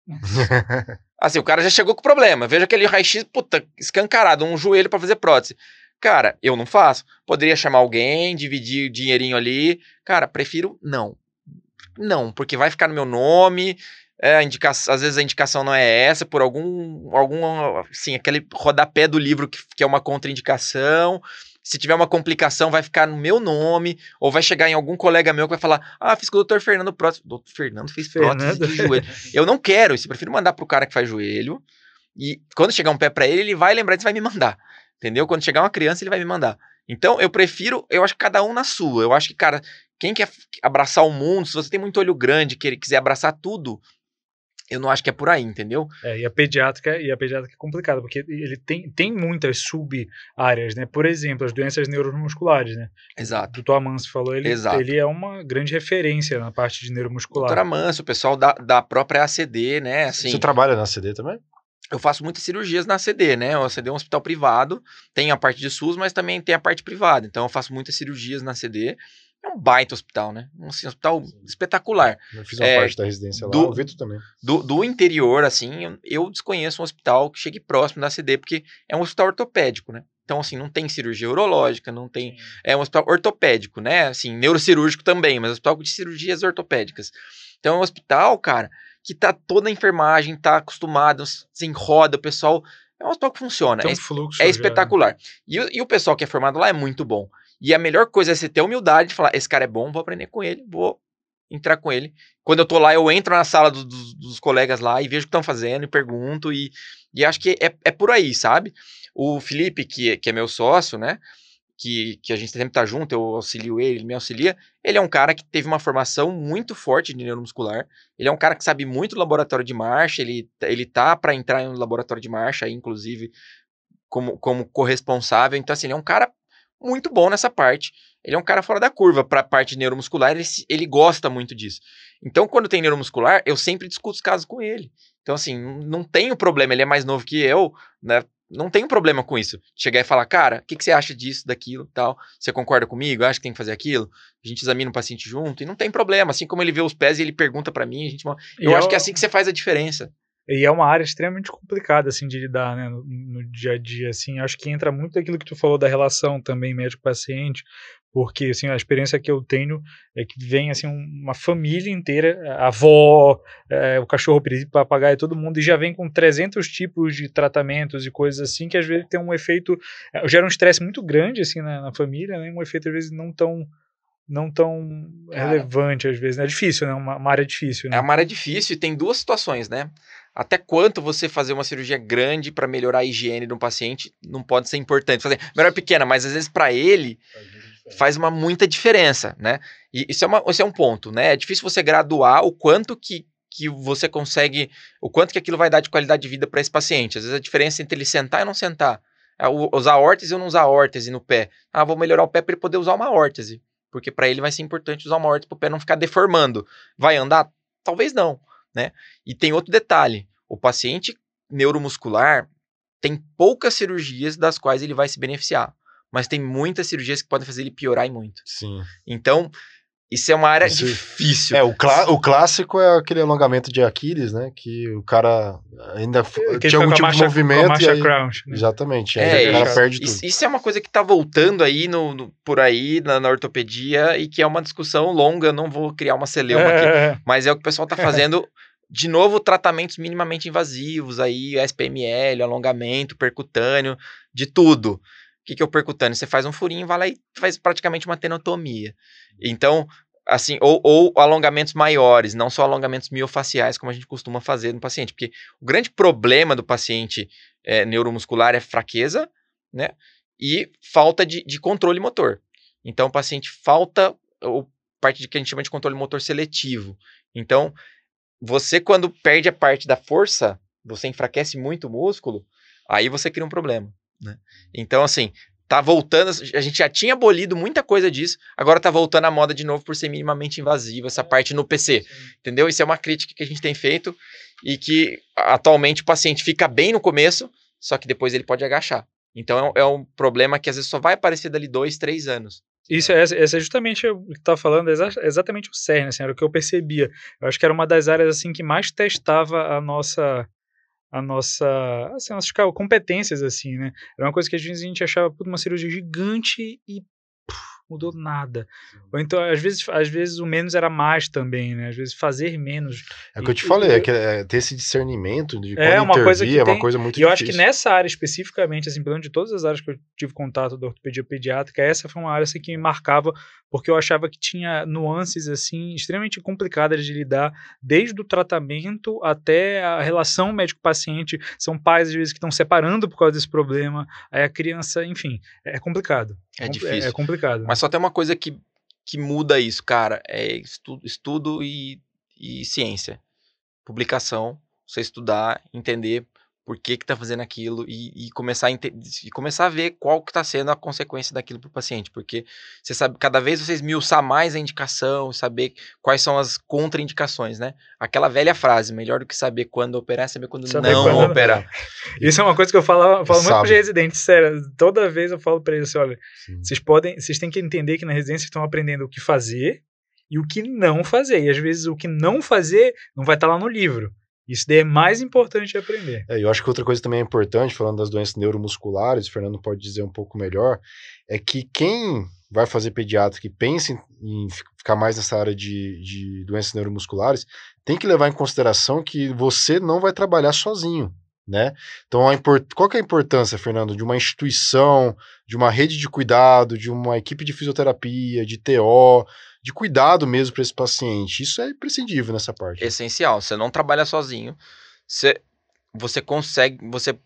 assim, o cara já chegou com o problema. Veja aquele raio-x, puta, escancarado, um joelho para fazer prótese. Cara, eu não faço. Poderia chamar alguém, dividir o dinheirinho ali. Cara, prefiro não. Não, porque vai ficar no meu nome, é, a indicação, às vezes a indicação não é essa, por algum, algum assim, aquele rodapé do livro que, que é uma contraindicação. Se tiver uma complicação, vai ficar no meu nome, ou vai chegar em algum colega meu que vai falar: Ah, fiz com o doutor Fernando prótese. Doutor Fernando fez prótese Fernando. de joelho. Eu não quero isso, eu prefiro mandar pro cara que faz joelho. E quando chegar um pé para ele, ele vai lembrar disso vai me mandar. Entendeu? Quando chegar uma criança, ele vai me mandar. Então, eu prefiro, eu acho que cada um na sua. Eu acho que, cara, quem quer abraçar o mundo, se você tem muito olho grande, que ele quiser abraçar tudo, eu não acho que é por aí, entendeu? É, e a pediátrica, e a pediátrica é complicada, porque ele tem, tem muitas sub-áreas, né? Por exemplo, as doenças neuromusculares, né? Exato. O doutor Amanso falou, ele, Exato. ele é uma grande referência na parte de neuromuscular. Doutor Amanso, o pessoal da, da própria ACD, né? Assim, Você trabalha na ACD também? Eu faço muitas cirurgias na ACD, né? O ACD é um hospital privado, tem a parte de SUS, mas também tem a parte privada. Então eu faço muitas cirurgias na ACD é um baita hospital, né? Um assim, hospital Sim. espetacular. Eu fiz uma é, parte da residência lá, do, o Vitor também. Do, do interior, assim, eu, desconheço um hospital que chegue próximo da CD, porque é um hospital ortopédico, né? Então, assim, não tem cirurgia urológica, não tem. É um hospital ortopédico, né? Assim, neurocirúrgico também, mas hospital de cirurgias ortopédicas. Então, é um hospital, cara, que tá toda a enfermagem, tá acostumado, assim, roda, o pessoal. É um hospital que funciona. Tem um é, fluxo é espetacular. Já, né? e, e o pessoal que é formado lá é muito bom. E a melhor coisa é você ter humildade de falar: esse cara é bom, vou aprender com ele, vou entrar com ele. Quando eu tô lá, eu entro na sala do, do, dos colegas lá e vejo o que estão fazendo e pergunto. E, e acho que é, é por aí, sabe? O Felipe, que, que é meu sócio, né? Que, que a gente sempre tá junto, eu auxilio ele, ele me auxilia. Ele é um cara que teve uma formação muito forte de neuromuscular. Ele é um cara que sabe muito do laboratório de marcha. Ele, ele tá para entrar no laboratório de marcha, aí, inclusive, como, como corresponsável. Então, assim, ele é um cara muito bom nessa parte. Ele é um cara fora da curva para a parte neuromuscular, ele, ele gosta muito disso. Então, quando tem neuromuscular, eu sempre discuto os casos com ele. Então, assim, não tenho problema, ele é mais novo que eu, né? Não tenho problema com isso. Chegar e falar, cara, o que, que você acha disso, daquilo, tal? Você concorda comigo? Acha que tem que fazer aquilo? A gente examina o paciente junto e não tem problema. Assim como ele vê os pés e ele pergunta para mim, a gente... eu e acho eu... que é assim que você faz a diferença. E é uma área extremamente complicada, assim, de lidar, né, no, no, dia a dia, assim, acho que entra muito aquilo que tu falou da relação também médico-paciente, porque, assim, a experiência que eu tenho é que vem, assim, uma família inteira, a avó, é, o cachorro, o papagaio, todo mundo, e já vem com 300 tipos de tratamentos e coisas assim, que às vezes tem um efeito, é, gera um estresse muito grande, assim, na, na família, né, um efeito, às vezes, não tão não tão Cara, relevante às vezes, né? É difícil, né? Uma, uma área difícil, né? É uma área difícil e tem duas situações, né? Até quanto você fazer uma cirurgia grande para melhorar a higiene de um paciente não pode ser importante. Fazer melhor pequena, mas às vezes para ele faz uma muita diferença, né? E isso é, uma, isso é um ponto, né? É difícil você graduar o quanto que, que você consegue, o quanto que aquilo vai dar de qualidade de vida para esse paciente. Às vezes a diferença entre ele sentar e não sentar, é usar órtese ou não usar órtese no pé. Ah, vou melhorar o pé para ele poder usar uma órtese, porque para ele vai ser importante usar uma órtese para o pé não ficar deformando. Vai andar? Talvez não né? E tem outro detalhe: o paciente neuromuscular tem poucas cirurgias das quais ele vai se beneficiar, mas tem muitas cirurgias que podem fazer ele piorar e muito. Sim. Então, isso é uma área isso, difícil. É, o, clá o clássico é aquele alongamento de Aquiles, né? Que o cara ainda que tinha algum tipo marcha, de movimento. e aí, crouch, né? Exatamente. Aí é, o cara isso, perde tudo. Isso é uma coisa que tá voltando aí no, no por aí na, na, ortopedia e que é uma discussão longa. Eu não vou criar uma celeuma é. aqui, mas é o que o pessoal tá fazendo. de novo, tratamentos minimamente invasivos aí, SPML, alongamento, percutâneo, de tudo. O que, que é o percutâneo? Você faz um furinho, vai lá e faz praticamente uma tenotomia. Então, assim, ou, ou, alongamentos maiores, não só alongamentos miofaciais, como a gente costuma fazer no paciente. Porque o grande problema do paciente é, neuromuscular é fraqueza, né? E falta de, de controle motor. Então, o paciente falta o parte de que a gente chama de controle motor seletivo. Então, você quando perde a parte da força, você enfraquece muito o músculo, aí você cria um problema, né? Então, assim, tá voltando, a gente já tinha abolido muita coisa disso, agora tá voltando à moda de novo por ser minimamente invasiva essa parte no PC, entendeu? Isso é uma crítica que a gente tem feito e que atualmente o paciente fica bem no começo, só que depois ele pode agachar. Então é, é um problema que às vezes só vai aparecer dali dois, três anos. Isso é, esse é justamente o que tá falando, é exatamente o cerne, assim, era o que eu percebia. Eu acho que era uma das áreas assim que mais testava a nossa a nossa, assim, nossas competências assim, né? Era uma coisa que às vezes a gente achava uma cirurgia gigante e mudou nada. Ou então, às vezes, às vezes o menos era mais também, né? Às vezes fazer menos. É o que eu te falei, é, que é ter esse discernimento de é uma coisa que é uma tem, coisa muito E eu difícil. acho que nessa área especificamente, assim, pelo menos de todas as áreas que eu tive contato da ortopedia pediátrica, essa foi uma área assim, que me marcava, porque eu achava que tinha nuances assim extremamente complicadas de lidar, desde o tratamento até a relação médico-paciente. São pais às vezes que estão separando por causa desse problema. Aí a criança, enfim, é complicado. É difícil. É, é complicado. Mas só tem uma coisa que, que muda isso, cara. É estudo, estudo e, e ciência. Publicação, você estudar, entender por que que tá fazendo aquilo e, e começar a e começar a ver qual que tá sendo a consequência daquilo para o paciente, porque você sabe, cada vez você esmiuçar mais a indicação, saber quais são as contraindicações, né? Aquela velha frase, melhor do que saber quando operar, é saber quando saber não quando operar. Isso é uma coisa que eu falo, falo muito para os residentes, sério, toda vez eu falo para eles, assim, olha, Sim. vocês podem, vocês têm que entender que na residência estão aprendendo o que fazer e o que não fazer, e às vezes o que não fazer não vai estar tá lá no livro. Isso daí é mais importante de aprender. É, eu acho que outra coisa também é importante, falando das doenças neuromusculares, o Fernando pode dizer um pouco melhor, é que quem vai fazer pediátrica e pensa em, ficar mais nessa área de, de doenças neuromusculares, tem que levar em consideração que você não vai trabalhar sozinho. Né? Então, import... qual que é a importância, Fernando, de uma instituição, de uma rede de cuidado, de uma equipe de fisioterapia, de TO, de cuidado mesmo para esse paciente. Isso é imprescindível nessa parte. Essencial. Você não trabalha sozinho. Você, você consegue. Você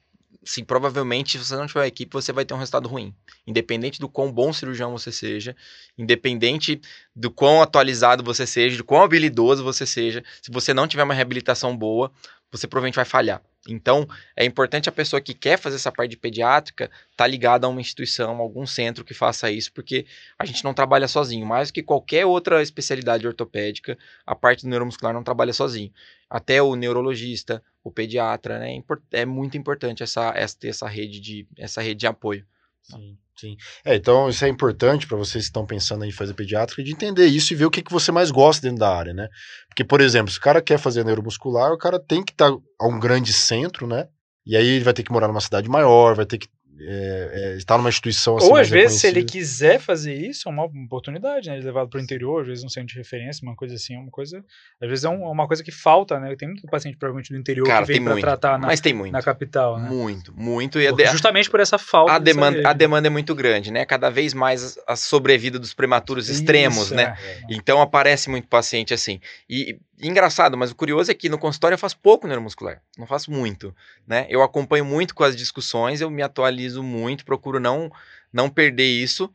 sim, provavelmente, se você não tiver uma equipe, você vai ter um resultado ruim. Independente do quão bom cirurgião você seja, independente do quão atualizado você seja, do quão habilidoso você seja, se você não tiver uma reabilitação boa, você provavelmente vai falhar. Então, é importante a pessoa que quer fazer essa parte de pediátrica estar tá ligada a uma instituição, a algum centro que faça isso, porque a gente não trabalha sozinho. Mais do que qualquer outra especialidade ortopédica, a parte do neuromuscular não trabalha sozinho. Até o neurologista, o pediatra, né? É, é muito importante essa, essa, essa, rede, de, essa rede de apoio. Sim. Sim. É, então isso é importante para vocês que estão pensando em fazer pediátrica de entender isso e ver o que, que você mais gosta dentro da área, né? Porque, por exemplo, se o cara quer fazer neuromuscular, o cara tem que estar tá a um grande centro, né? E aí ele vai ter que morar numa cidade maior, vai ter que é, é, estar numa instituição assim, Ou às vezes, se ele quiser fazer isso, é uma oportunidade, né? Ele levado para o interior, às vezes um centro de referência, uma coisa assim, uma coisa. Às vezes é um, uma coisa que falta, né? Tem muito paciente provavelmente do interior Cara, que vem para tratar na, mas tem muito. na capital, né? Muito, muito. E de... Justamente por essa falta. A demanda, a demanda é muito grande, né? Cada vez mais a sobrevida dos prematuros isso, extremos, né? É. Então aparece muito paciente assim. E engraçado, mas o curioso é que no consultório eu faço pouco neuromuscular, não faço muito, né? Eu acompanho muito com as discussões, eu me atualizo muito, procuro não não perder isso,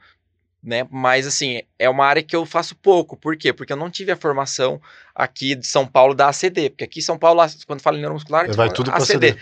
né? Mas assim, é uma área que eu faço pouco. Por quê? Porque eu não tive a formação aqui de São Paulo da ACD, porque aqui em São Paulo, quando fala em neuromuscular, vai fala, tudo para ACD.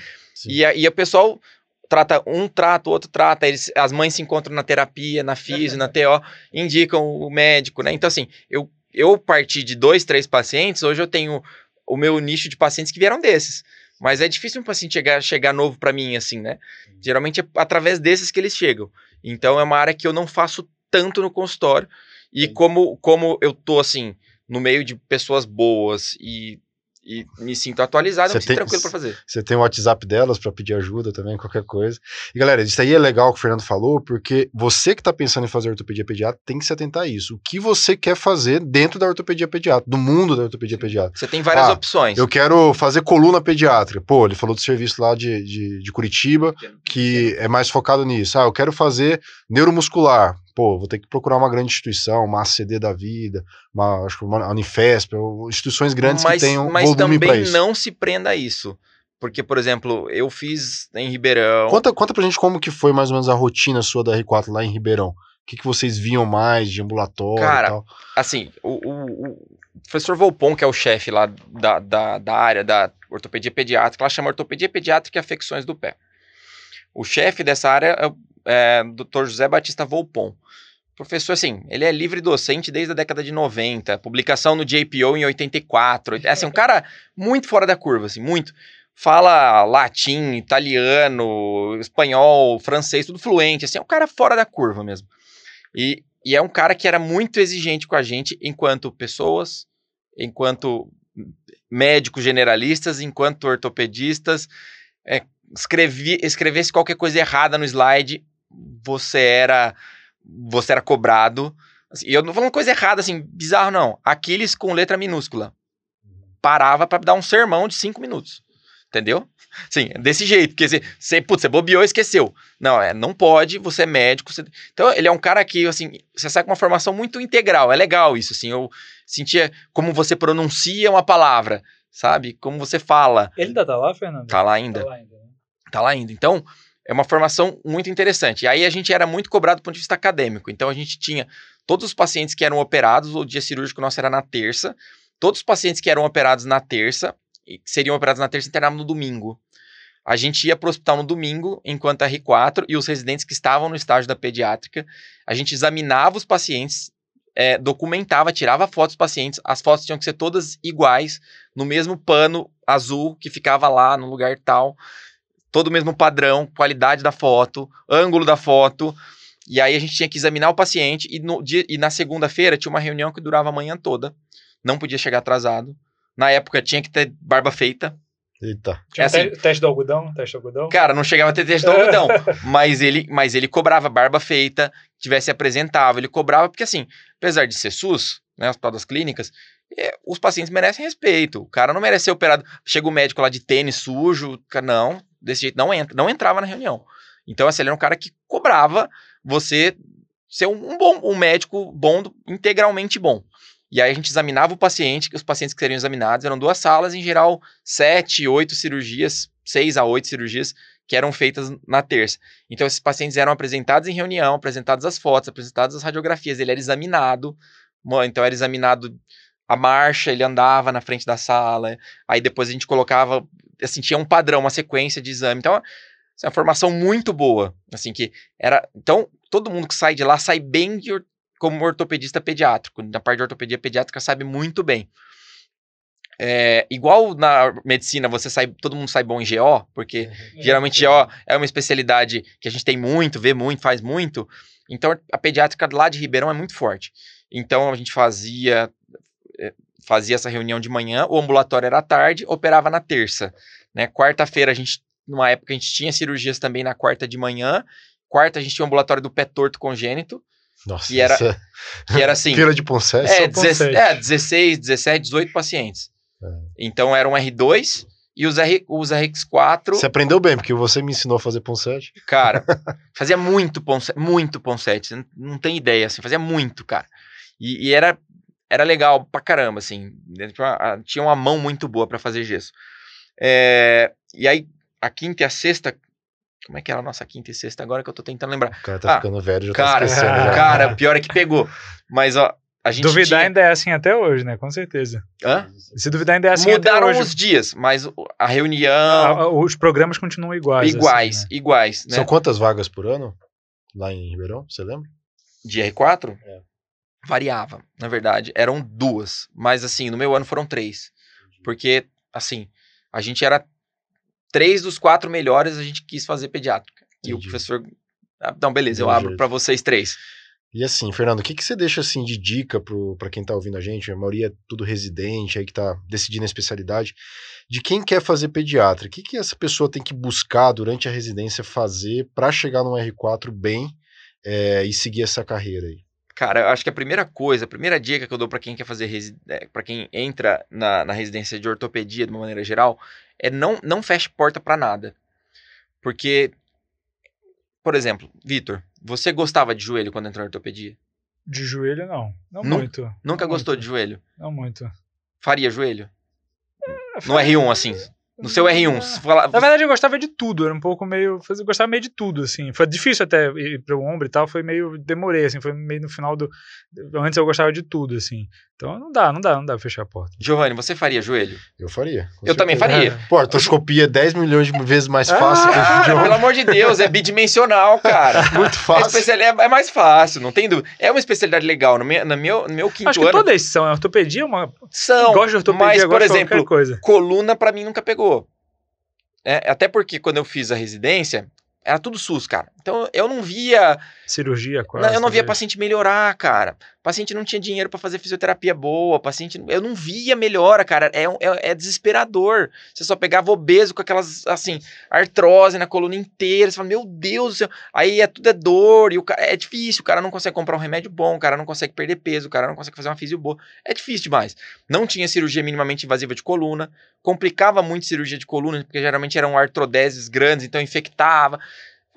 E, a, e o pessoal trata um trata, o outro trata, eles, as mães se encontram na terapia, na fisio, na TO, indicam o médico, né? Então assim, eu eu parti de dois, três pacientes, hoje eu tenho o meu nicho de pacientes que vieram desses. Mas é difícil um paciente chegar, chegar novo para mim, assim, né? Geralmente é através desses que eles chegam. Então é uma área que eu não faço tanto no consultório. E como, como eu tô, assim, no meio de pessoas boas e e me sinto atualizado, me sinto tranquilo para fazer. Você tem o WhatsApp delas para pedir ajuda também, qualquer coisa. E galera, isso aí é legal que o Fernando falou, porque você que está pensando em fazer ortopedia pediátrica tem que se atentar a isso. O que você quer fazer dentro da ortopedia pediátrica, do mundo da ortopedia pediátrica. Você tem várias ah, opções. Eu quero fazer coluna pediátrica. Pô, ele falou do serviço lá de, de, de Curitiba, que é mais focado nisso. Ah, eu quero fazer neuromuscular pô, vou ter que procurar uma grande instituição, uma ACD da vida, uma, acho que uma Unifesp, instituições grandes mas, que tenham mas volume para isso. Mas também não se prenda a isso. Porque, por exemplo, eu fiz em Ribeirão. Conta, conta pra gente como que foi mais ou menos a rotina sua da R4 lá em Ribeirão. que, que vocês viam mais de ambulatório Cara, e tal? Assim, o, o- o professor Volpon, que é o chefe lá da, da, da área da ortopedia pediátrica, ela chama ortopedia pediátrica e afecções do pé. O chefe dessa área é o é, Dr. José Batista Volpon. Professor, assim, ele é livre docente desde a década de 90, publicação no JPO em 84. É assim, um cara muito fora da curva, assim, muito. Fala latim, italiano, espanhol, francês, tudo fluente, assim, é um cara fora da curva mesmo. E, e é um cara que era muito exigente com a gente enquanto pessoas, enquanto médicos generalistas, enquanto ortopedistas. É, escrevi, escrevesse qualquer coisa errada no slide, você era você era cobrado. Assim, e eu não falando coisa errada, assim, bizarro não. Aquiles com letra minúscula. Parava pra dar um sermão de cinco minutos. Entendeu? Sim, desse jeito. Porque você, você, putz, você bobeou e esqueceu. Não, é, não pode, você é médico. você- Então, ele é um cara que, assim, você sai com uma formação muito integral. É legal isso, assim. Eu sentia como você pronuncia uma palavra, sabe? Como você fala. Ele ainda tá lá, Fernando? Tá lá ainda. Tá lá ainda. né? Tá lá ainda. Então, é uma formação muito interessante. E aí a gente era muito cobrado do ponto de vista acadêmico. Então, a gente tinha todos os pacientes que eram operados, o dia cirúrgico nosso era na terça. Todos os pacientes que eram operados na terça, e que seriam operados na terça, internavam no domingo. A gente ia para o hospital no domingo, enquanto a R4 e os residentes que estavam no estágio da pediátrica, a gente examinava os pacientes, é, documentava, tirava fotos dos pacientes. As fotos tinham que ser todas iguais, no mesmo pano azul que ficava lá no lugar tal todo o mesmo padrão, qualidade da foto, ângulo da foto. E aí a gente tinha que examinar o paciente e, no dia, e na segunda-feira tinha uma reunião que durava a manhã toda. Não podia chegar atrasado. Na época tinha que ter barba feita. Eita. Tinha É assim. teste do algodão? Teste do algodão? Cara, não chegava a ter teste do algodão, mas ele, mas ele cobrava barba feita, tivesse apresentável, ele cobrava, porque assim, apesar de ser SUS, né, Hospital das Clínicas, é, os pacientes merecem respeito. O cara não merece ser operado. Chega o médico lá de tênis sujo, cara, não, desse jeito não entra, não entrava na reunião. Então, assim, ele era um cara que cobrava você ser um, bom, um médico bom, integralmente bom. E aí a gente examinava o paciente, que os pacientes que seriam examinados eram duas salas, em geral, sete, oito cirurgias, seis a oito cirurgias que eram feitas na terça. Então, esses pacientes eram apresentados em reunião, apresentadas as fotos, apresentadas as radiografias, ele era examinado, então era examinado a marcha, ele andava na frente da sala, aí depois a gente colocava, assim, tinha um padrão, uma sequência de exame. Então, assim, uma formação muito boa, assim, que era... Então, todo mundo que sai de lá sai bem de como ortopedista pediátrico, na parte de ortopedia pediátrica sabe muito bem. É, igual na medicina, você sai, todo mundo sai bom em GO, porque geralmente GO é uma especialidade que a gente tem muito, vê muito, faz muito. Então a pediátrica lá de Ribeirão é muito forte. Então a gente fazia eh, fazia essa reunião de manhã, o ambulatório era tarde, operava na terça, né? Quarta-feira a gente numa época a gente tinha cirurgias também na quarta de manhã. Quarta a gente tinha o ambulatório do pé torto congênito, Nossa, E era- é- que era assim, Feira de Poncete. é, São 16, Ponsete. é, 16, 17, 18 pacientes. É. Então era um R2 e os, R, os RX4, Você aprendeu bem, porque você me ensinou a fazer Poncete. cara, fazia muito Ponsete, muito Ponsete, não tem ideia, assim, fazia muito, cara. E, e era, era legal pra caramba, assim, tinha uma, tinha uma mão muito boa pra fazer gesso. É, e aí, a quinta e a sexta, como é que era a nossa quinta e sexta agora que eu tô tentando lembrar? O cara tá Ah, ficando velho, já Cara, tá esquecendo. já. cara, pior é que pegou. Mas, ó, a gente Duvidar tinha... ainda é assim até hoje, né? Com certeza. Hã? Se duvidar ainda é assim Mudaram até hoje. os dias, mas a reunião... A- a- os programas continuam iguais. iguais, assim, né? iguais, né? São quantas vagas por ano? Lá em Ribeirão, você lembra? De R4? É. Variava, na verdade. Eram duas. Mas, assim, no meu ano foram três. Porque, assim, a gente era três dos quatro melhores, a gente quis fazer pediátrica. E o professor. Ah, Então, beleza, eu abro pra vocês três. E assim, Fernando, o que, que você deixa assim de dica pro, pra quem tá ouvindo a gente? A maioria é tudo residente, aí que tá decidindo a especialidade. De quem quer fazer pediatra, o que, que essa pessoa tem que buscar durante a residência fazer pra chegar no R4 bem é, e seguir essa carreira aí? Cara, eu acho que a primeira coisa, a primeira dica que eu dou pra quem quer fazer, resi... para quem entra na, na residência de ortopedia de uma maneira geral, é não, não feche porta pra nada. Porque, por exemplo, Vitor, você gostava de joelho quando entrou na ortopedia? De joelho, não. Não Nu- muito. Nunca Não gostou muito. de joelho? Não muito. Faria joelho? No R1, assim. No seu R1. você fala- Na verdade, eu gostava de tudo, era um pouco meio. Eu gostava meio de tudo, assim. Foi difícil até ir pro ombro e tal, foi meio. Demorei, assim, foi meio no final do. Antes eu gostava de tudo, assim. Então não dá, não dá, não dá pra fechar a porta. Giovanni, você faria joelho? Eu faria. Eu também certeza. faria. Pô, artroscopia é 10 milhões de vezes mais fácil que a Cara, gente pelo amor de Deus, é bidimensional, cara. Muito É, fácil. especial- é- é mais fácil, não tem dúvida. É uma especialidade legal. No meu, no meu, no meu quinto Acho que ano, todas são. A ortopedia é uma. são. gosto de ortopedia, mas, por exemplo, coisa. coluna pra mim nunca pegou. É, até porque quando eu fiz a residência, era tudo SUS, cara. Então eu não via. Cirurgia, quase. não, eu não via talvez. paciente melhorar, cara. Paciente não tinha dinheiro pra fazer fisioterapia boa. Paciente. Eu não via melhora, cara. É, é, é desesperador. Você só pegava obeso com aquelas, assim, artrose na coluna inteira. Você fala, meu Deus do céu. Aí é tudo é dor. E o cara, é difícil. O cara não consegue comprar um remédio bom. O cara não consegue perder peso. O cara não consegue fazer uma fisio boa. É difícil demais. Não tinha cirurgia minimamente invasiva de coluna. Complicava muito cirurgia de coluna, porque geralmente eram artrodeses grandes, então infectava.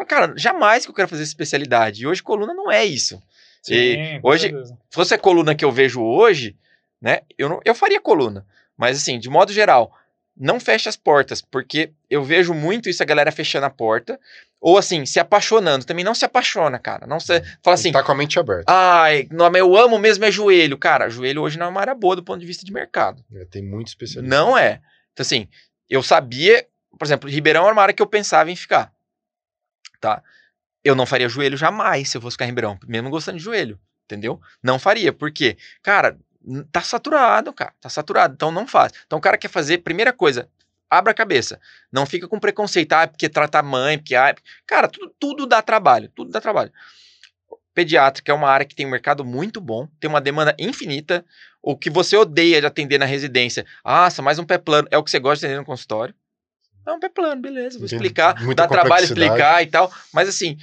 Cara, jamais que eu quero fazer especialidade. E hoje coluna não é isso. Sim, hoje-. Se fosse a coluna que eu vejo hoje, né? Eu, não, eu faria coluna. Mas assim, de modo geral, não feche as portas, porque eu vejo muito isso, a galera fechando a porta. Ou assim, se apaixonando. Também não se apaixona, cara. Não se. Fala assim. Tá com a mente aberta. Ai, não, eu amo mesmo é joelho. Cara, joelho hoje não é uma área boa do ponto de vista de mercado. É, Tem muito especialista. Não é. Então, assim, eu sabia, por exemplo, Ribeirão era uma área que eu pensava em ficar. Tá? Eu não faria joelho jamais se eu fosse ficar em Ribeirão, mesmo gostando de joelho, entendeu? Não faria, porque, cara, tá saturado, cara, tá saturado, então não faz. Então o cara quer fazer, primeira coisa, abra a cabeça. Não fica com preconceito, ah, porque trata mãe, porque, ah, cara, tudo, tudo dá trabalho, tudo dá trabalho. Pediátrica é uma área que tem um mercado muito bom, tem uma demanda infinita. O que você odeia de atender na residência, ah, mais um pé plano, é o que você gosta de atender no consultório. É um pé plano, beleza, vou explicar, muita dá trabalho explicar e tal, mas assim,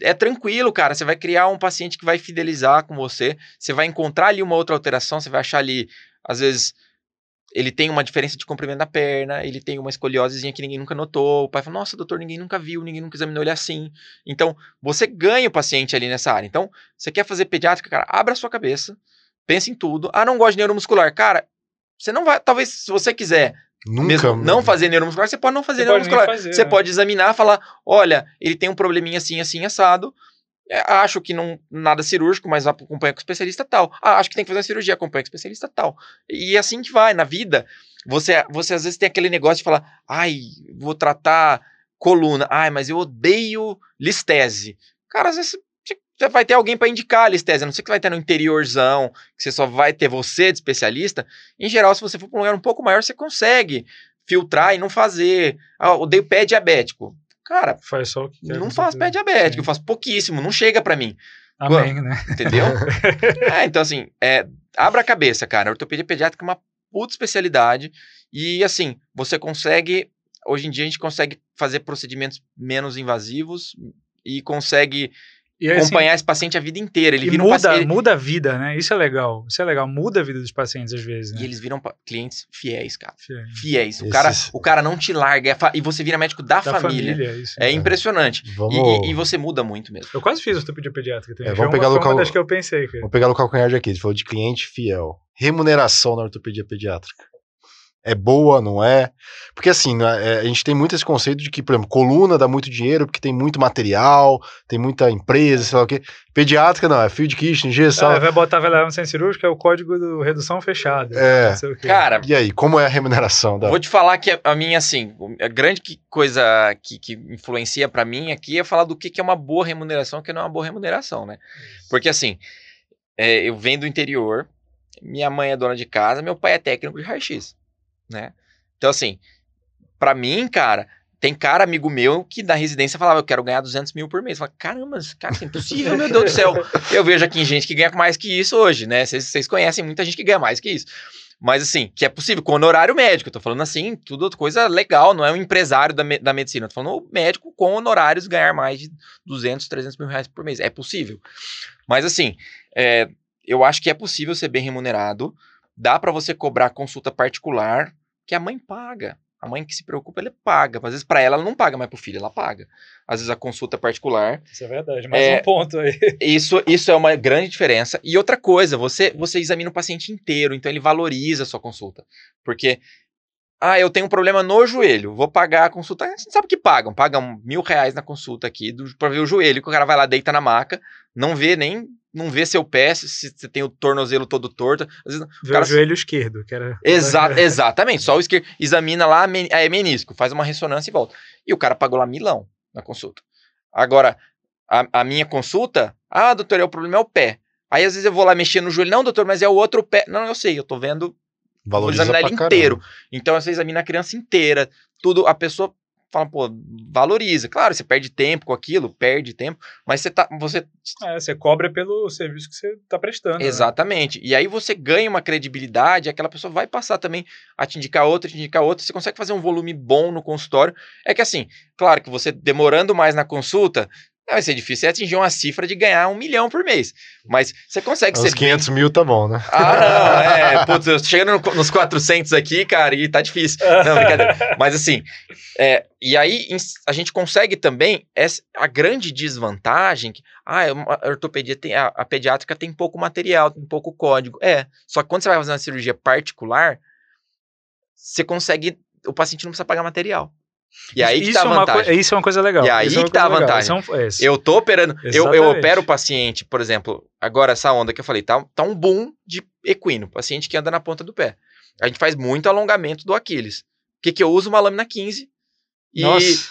é tranquilo, cara, você vai criar um paciente que vai fidelizar com você, você vai encontrar ali uma outra alteração, você vai achar ali, às vezes, ele tem uma diferença de comprimento da perna, ele tem uma escoliosezinha que ninguém nunca notou, o pai fala, nossa, doutor, ninguém nunca viu, ninguém nunca examinou ele assim. Então, você ganha o paciente ali nessa área. Então, você quer fazer pediátrica, cara, abra a sua cabeça, pense em tudo. Ah, não gosto de neuromuscular. Cara, você não vai, talvez, se você quiser Nunca. mesmo não fazer neuromuscular, você pode não fazer Você neuromuscular. fazer, você né? pode examinar, falar, olha, ele tem um probleminha assim, assim, assado. É, acho que não nada cirúrgico, mas acompanha com o especialista tal. Ah, acho que tem que fazer uma cirurgia, acompanha com o especialista tal. E é assim que vai na vida. Você, você às vezes tem aquele negócio de falar, ai, vou tratar coluna. Ai, mas eu odeio listese. Cara, às vezes você- você vai ter alguém para indicar a listese, a não ser que vai ter no interiorzão, que você só vai ter você de especialista. Em geral, se você for para um lugar um pouco maior, você consegue filtrar e não fazer. Ah, odeio pé diabético. Cara, Faz só o que quer, não faço pé diabético, Sim. eu faço pouquíssimo, não chega para mim, Amém, né? entendeu? é, então assim, é, abra a cabeça, cara. Ortopedia pediátrica é uma puta especialidade e assim, você consegue, hoje em dia a gente consegue fazer procedimentos menos invasivos e consegue E assim, acompanhar esse paciente a vida inteira. Ele e vira um muda, paciente. muda a vida, né? Isso é legal. Isso é legal. Muda a vida dos pacientes às vezes, né? E eles viram clientes fiéis, cara. Fiéis. Fiéis. O, Esses- cara, o cara não te larga. é fa- E você vira médico da, Da família. família, isso. É impressionante. E- Vamos, E, e você muda muito mesmo. Eu quase fiz ortopedia pediátrica também. É, vamos pegar uma das que eu pensei, cara. vamos pegar no calcanhar de aqui. Ele falou de cliente fiel. Remuneração na ortopedia pediátrica. É boa, não é? Porque assim, né, é, a gente tem muito esse conceito de que, por exemplo, coluna dá muito dinheiro porque tem muito material, tem muita empresa, sei lá o quê. Pediátrica não, é fio de quiche, injeção. Ah, vai botar no centro cirúrgico, é o código do redução fechada. É. Não sei o quê. Cara, E aí, como é a remuneração da. vou te falar que a- minha, assim, a grande coisa que, que influencia pra mim aqui é falar do que, que é uma boa remuneração e o que não é uma boa remuneração, né? Porque, assim, é, eu venho do interior, minha mãe é dona de casa, meu pai é técnico de raio-x, né? Então, assim, pra mim, cara, tem cara, amigo meu, que da residência falava, eu quero ganhar 200 mil por mês. Eu falava, caramba, cara, isso é impossível, meu Deus do céu. Eu vejo aqui gente que ganha mais que isso hoje, né? Vocês vocês conhecem muita gente que ganha mais que isso. Mas assim, que é possível, com honorário médico. Eu tô falando assim, tudo coisa legal, não é um empresário da, me- da medicina. Eu tô falando o médico com honorários ganhar mais de 200, 300 mil reais por mês. É possível. Mas assim, é, eu acho que é possível ser bem remunerado. Dá pra você cobrar consulta particular, que a mãe paga. A mãe que se preocupa, ela paga. Às vezes pra ela, ela não paga, mas pro filho ela paga. Às vezes a consulta particular Isso é verdade. Mais É, um ponto aí. isso, isso é uma grande diferença. E outra coisa, você, você examina o paciente inteiro, então ele valoriza a sua consulta. Porque Ah, eu tenho um problema no joelho, vou pagar a consulta. A gente sabe que pagam, pagam mil reais na consulta aqui do, pra ver o joelho, que o cara vai lá, deita na maca, não vê nem, não vê seu pé, se você tem o tornozelo todo torto. Às vezes, Vê cara- o joelho esquerdo, que era. Exa exatamente, só o esquerdo. Examina lá, men- é menisco, faz uma ressonância e volta. E o cara pagou lá milão na consulta. Agora, a, a minha consulta, ah, doutor, é o problema é o pé. Aí às vezes eu vou lá mexer no joelho, não, doutor, mas é o outro pé. Não, eu sei, eu tô vendo Valoriza examinar pra ele caramba. inteiro. Então você examina a criança inteira, tudo, a pessoa fala, pô, valoriza. Claro, você perde tempo com aquilo, perde tempo, mas você tá, você É, você cobra pelo serviço que você tá prestando. né? Exatamente. E aí você ganha uma credibilidade, aquela pessoa vai passar também a te indicar outra, te indicar outra, você consegue fazer um volume bom no consultório. É que assim, claro que você demorando mais na consulta, vai ser difícil você atingir uma cifra de ganhar um milhão por mês. Mas você consegue Uns ser. bem- 500 mil tá bom, né? Ah, não, é. Putz, eu tô chegando no- nos 400 aqui, cara, e tá difícil. Não, brincadeira. Mas assim, é, e aí a gente consegue também essa, a grande desvantagem que ah, é a ortopedia tem a, a pediátrica tem pouco material, tem pouco código. É, só que quando você vai fazer uma cirurgia particular, você consegue, o paciente não precisa pagar material. E aí que isso, tá a é uma vantagem. coi- isso é uma coisa legal. E aí Isso é que tá a vantagem. É um- é. Eu tô operando, eu, eu opero o paciente, por exemplo, agora essa onda que eu falei, tá, tá um boom de equino, paciente que anda na ponta do pé. A gente faz muito alongamento do Aquiles. O que que eu uso? Uma lâmina 15 e,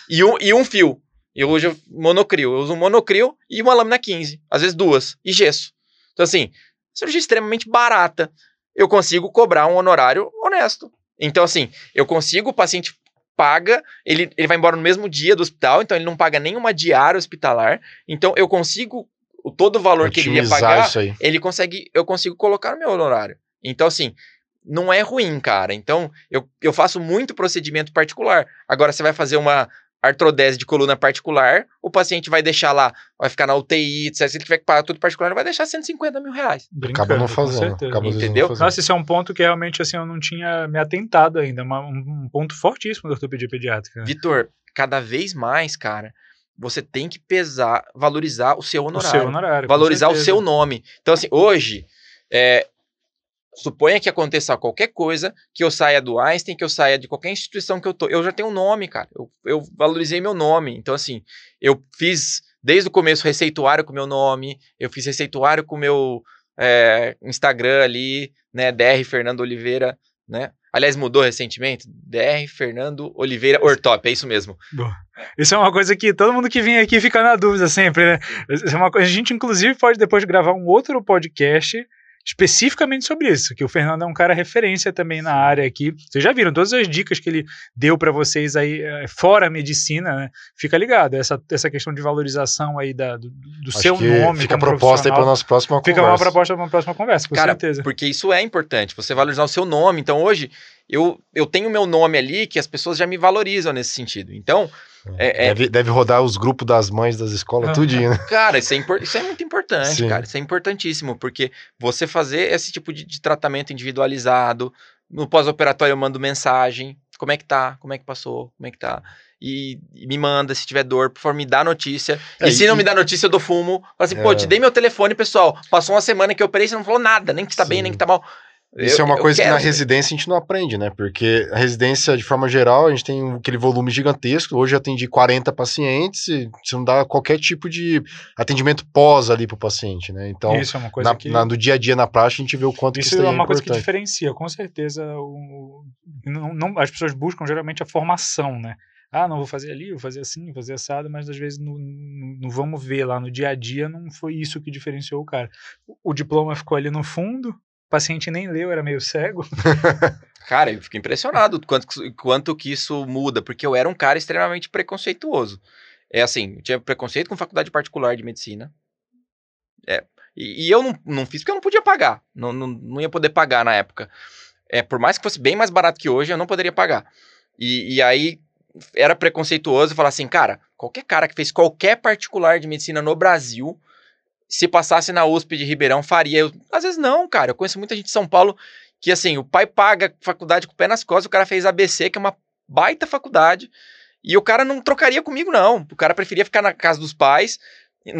e, um, e um fio. Eu uso monocrio, eu uso um monocrio e uma lâmina 15, às vezes duas, e gesso. Então assim, cirurgia extremamente barata. Eu consigo cobrar um honorário honesto. Então assim, eu consigo, o paciente paga, ele, ele vai embora no mesmo dia do hospital, então ele não paga nenhuma diária hospitalar. Então eu consigo o todo o valor que ele ia Otimizar pagar, ele consegue, eu consigo colocar no meu honorário. Então assim, não é ruim, cara. Então eu, eu faço muito procedimento particular. Agora você vai fazer uma artrodese de coluna particular, o paciente vai deixar lá, vai ficar na UTI, etc. Se ele tiver que pagar tudo particular, ele vai deixar 150 mil reais. Acaba não Brincando, fazendo. Acaba vezes não Entendeu? fazendo. Nossa, esse é um ponto que realmente assim eu não tinha me atentado ainda, uma- um, ponto fortíssimo da ortopedia pediátrica. né? Vitor, cada vez mais, cara, você tem que pesar, valorizar o seu O honorário. seu honorário. valorizar o seu nome. Então, assim, hoje, é, suponha que aconteça qualquer coisa, que eu saia do Einstein, que eu saia de qualquer instituição que eu tô. Eu já tenho um nome, cara. Eu, eu valorizei meu nome. Então, assim, eu fiz desde o começo receituário com meu nome, eu fiz receituário com meu é, Instagram ali, né? DR Fernando Oliveira, né? Aliás, mudou recentemente. DR Fernando Oliveira Ortop, é isso mesmo. Isso é uma coisa que todo mundo que vem aqui fica na dúvida sempre, né? Isso é uma coisa, a gente, inclusive, pode depois gravar um outro podcast especificamente sobre isso, que o Fernando é um cara referência também na área aqui. Vocês já viram todas as dicas que ele deu para vocês aí, eh, fora a medicina, né? Fica ligado, essa, essa questão de valorização aí da, do, do seu nome. Fica a proposta aí para nossa próxima Fica conversa. uma proposta para uma próxima conversa, com Cara, certeza. Porque isso é importante, você valorizar o seu nome. Então, hoje, eu, eu tenho meu nome ali que as pessoas já me valorizam nesse sentido. Então, é, é- Deve, deve rodar os grupos das mães das escolas, Ah. tudinho, né? cara, isso é, impor- isso é muito importante, Sim. cara. Isso é importantíssimo, porque você fazer esse tipo de, de tratamento individualizado, no pós-operatório eu mando mensagem, como é que tá, como é que passou, como é que tá. E, e me manda se tiver dor, por favor, me dá notícia. É, e se e- não me dá notícia, eu dou fumo. Fala assim, pô, É. te dei meu telefone, pessoal. Passou uma semana que eu operei, você não falou nada, nem que tá bem, Sim. nem que tá mal. Isso Eu- é uma coisa que na residência a gente não aprende, né? Porque a residência, de forma geral, a gente tem aquele volume gigantesco. Hoje eu atendi 40 pacientes e você não dá qualquer tipo de atendimento pós ali pro paciente, né? Então, isso é uma coisa na, que... na- no dia a dia, na prática, a gente vê o quanto que Isso isso é uma coisa que diferencia, com certeza. O, não, não- as pessoas buscam geralmente a formação, né? Ah, não vou fazer ali, vou fazer assim, vou fazer assado, mas às vezes no, no- no vamos ver lá no dia a dia não foi isso que diferenciou o cara. O, o diploma ficou ali no fundo, o paciente nem leu, era meio cego. Cara, eu fico impressionado quanto, quanto que isso muda, porque eu era um cara extremamente preconceituoso. É assim, eu tinha preconceito com faculdade particular de medicina. É, e, e eu não, não fiz porque eu não podia pagar. Não, não, não ia poder pagar na época. É, por mais que fosse bem mais barato que hoje, eu não poderia pagar. E, e aí era preconceituoso falar assim, cara, qualquer cara que fez qualquer particular de medicina no Brasil, se passasse na USP de Ribeirão, faria. Eu, às vezes não, cara. Eu conheço muita gente de São Paulo que assim, o pai paga faculdade com o pé nas costas, o cara fez ABC, que é uma baita faculdade, e o cara não trocaria comigo, não. O cara preferia ficar na casa dos pais,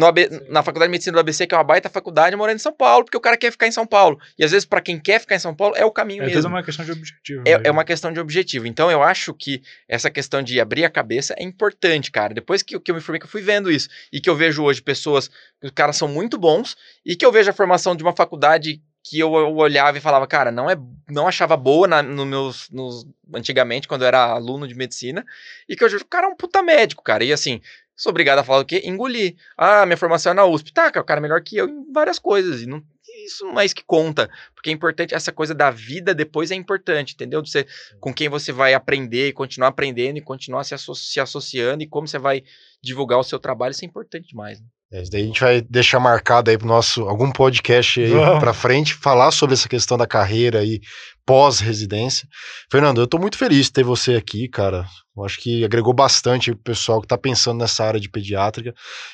AB, na faculdade de medicina do ABC, que é uma baita faculdade, morando em São Paulo, porque o cara quer ficar em São Paulo. E às vezes, para quem quer ficar em São Paulo, é o caminho é mesmo. É uma questão de objetivo. É, é, uma questão de objetivo. Então, eu acho que essa questão de abrir a cabeça é importante, cara. Depois que, que eu me formei, que eu fui vendo isso, e que eu vejo hoje pessoas, os caras são muito bons, e que eu vejo a formação de uma faculdade que eu, eu, olhava e falava, cara, não é, não achava boa na, no meus, nos, antigamente, quando eu era aluno de medicina, e que hoje o cara é um puta médico, cara. E assim, sou obrigado a falar o quê? Engolir. Ah, minha formação é na USP. Tá, cara, o cara é melhor que eu em várias coisas. E não, isso não é isso que conta. Porque é importante, essa coisa da vida depois é importante, entendeu? De ser com quem você vai aprender e continuar aprendendo e continuar se, asso se associando e como você vai divulgar o seu trabalho, isso é importante demais. Né? É, daí a gente vai deixar marcado aí pro nosso algum podcast aí para frente, falar sobre essa questão da carreira aí pós-residência. Fernando, eu tô muito feliz de ter você aqui, cara. Eu acho que agregou bastante o pessoal que tá pensando nessa área de pediátrica.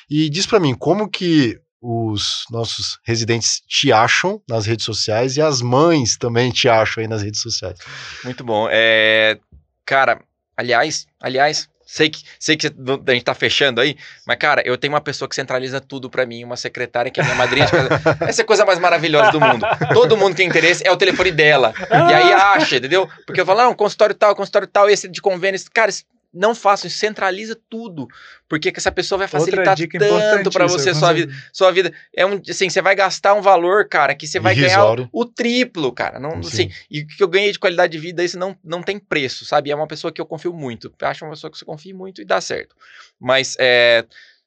E diz para mim, como que os nossos residentes te acham nas redes sociais e as mães também te acham aí nas redes sociais? Muito bom. É... Cara, aliás, aliás, Sei que, sei que a gente tá fechando aí, mas, cara, eu tenho uma pessoa que centraliza tudo para mim, uma secretária que é minha madrinha casa. Essa é a coisa mais maravilhosa do mundo. Todo mundo tem interesse, é o telefone dela. E aí acha, entendeu? Porque eu falo, não, consultório tal, consultório tal, esse de convênio. Cara, não façam isso, centraliza tudo, porque que essa pessoa vai facilitar tanto para você sua vida, sua vida é um assim, você vai gastar um valor, cara, que você vai Irrisório. ganhar o, o, triplo, cara, não assim, e o que eu ganhei de qualidade de vida isso não, não tem preço, sabe? É uma pessoa que eu confio muito. Eu acho uma pessoa que você confia muito e dá certo. Mas é,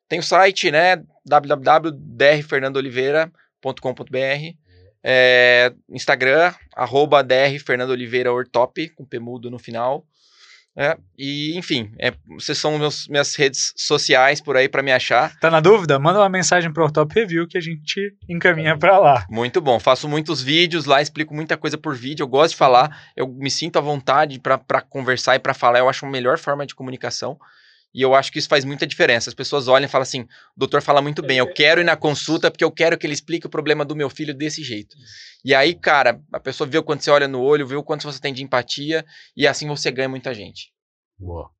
tem o site, né, www.drfernandoliveira.com.br é, Instagram, arroba drfernandoliveiraortop, com pemudo no final. É, e, enfim, é, vocês são meus, minhas redes sociais por aí para me achar. Tá na dúvida? Manda uma mensagem pro Top Review que a gente encaminha para lá. Muito bom. Faço muitos vídeos lá, explico muita coisa por vídeo. Eu gosto de falar, eu me sinto à vontade para conversar e para falar. Eu acho a melhor forma de comunicação. E eu acho que isso faz muita diferença. As pessoas olham e falam assim: o doutor fala muito bem, eu quero ir na consulta porque eu quero que ele explique o problema do meu filho desse jeito. E aí, cara, a pessoa vê o quanto você olha no olho, vê o quanto você tem de empatia, e assim você ganha muita gente. Boa.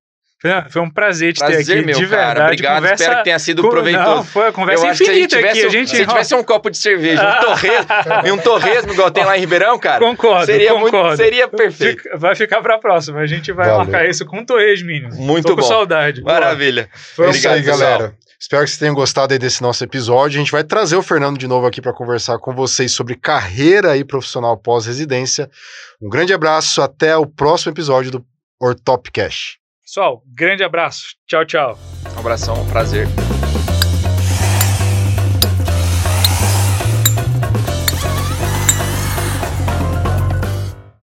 Foi um prazer te prazer, ter aqui, meu, de verdade. Cara, obrigado, conversa... espero que tenha sido com... proveitoso. Não, foi a conversa infinita aqui. A gente... Se tivesse um copo de cerveja, um torresmo, e um torresmo igual tem lá em Ribeirão, cara, concordo, seria, concordo. Muito, seria perfeito. Fica, vai ficar pra próxima, a gente vai Valeu. marcar isso com um torresmo, Muito Tô bom. com saudade. Maravilha. Foi isso aí, galera. Espero que vocês tenham gostado aí desse nosso episódio. A gente vai trazer o Fernando de novo aqui para conversar com vocês sobre carreira e profissional pós-residência. Um grande abraço, até o próximo episódio do Ortopcast. Pessoal, grande abraço. Tchau, tchau. Um abração, um prazer.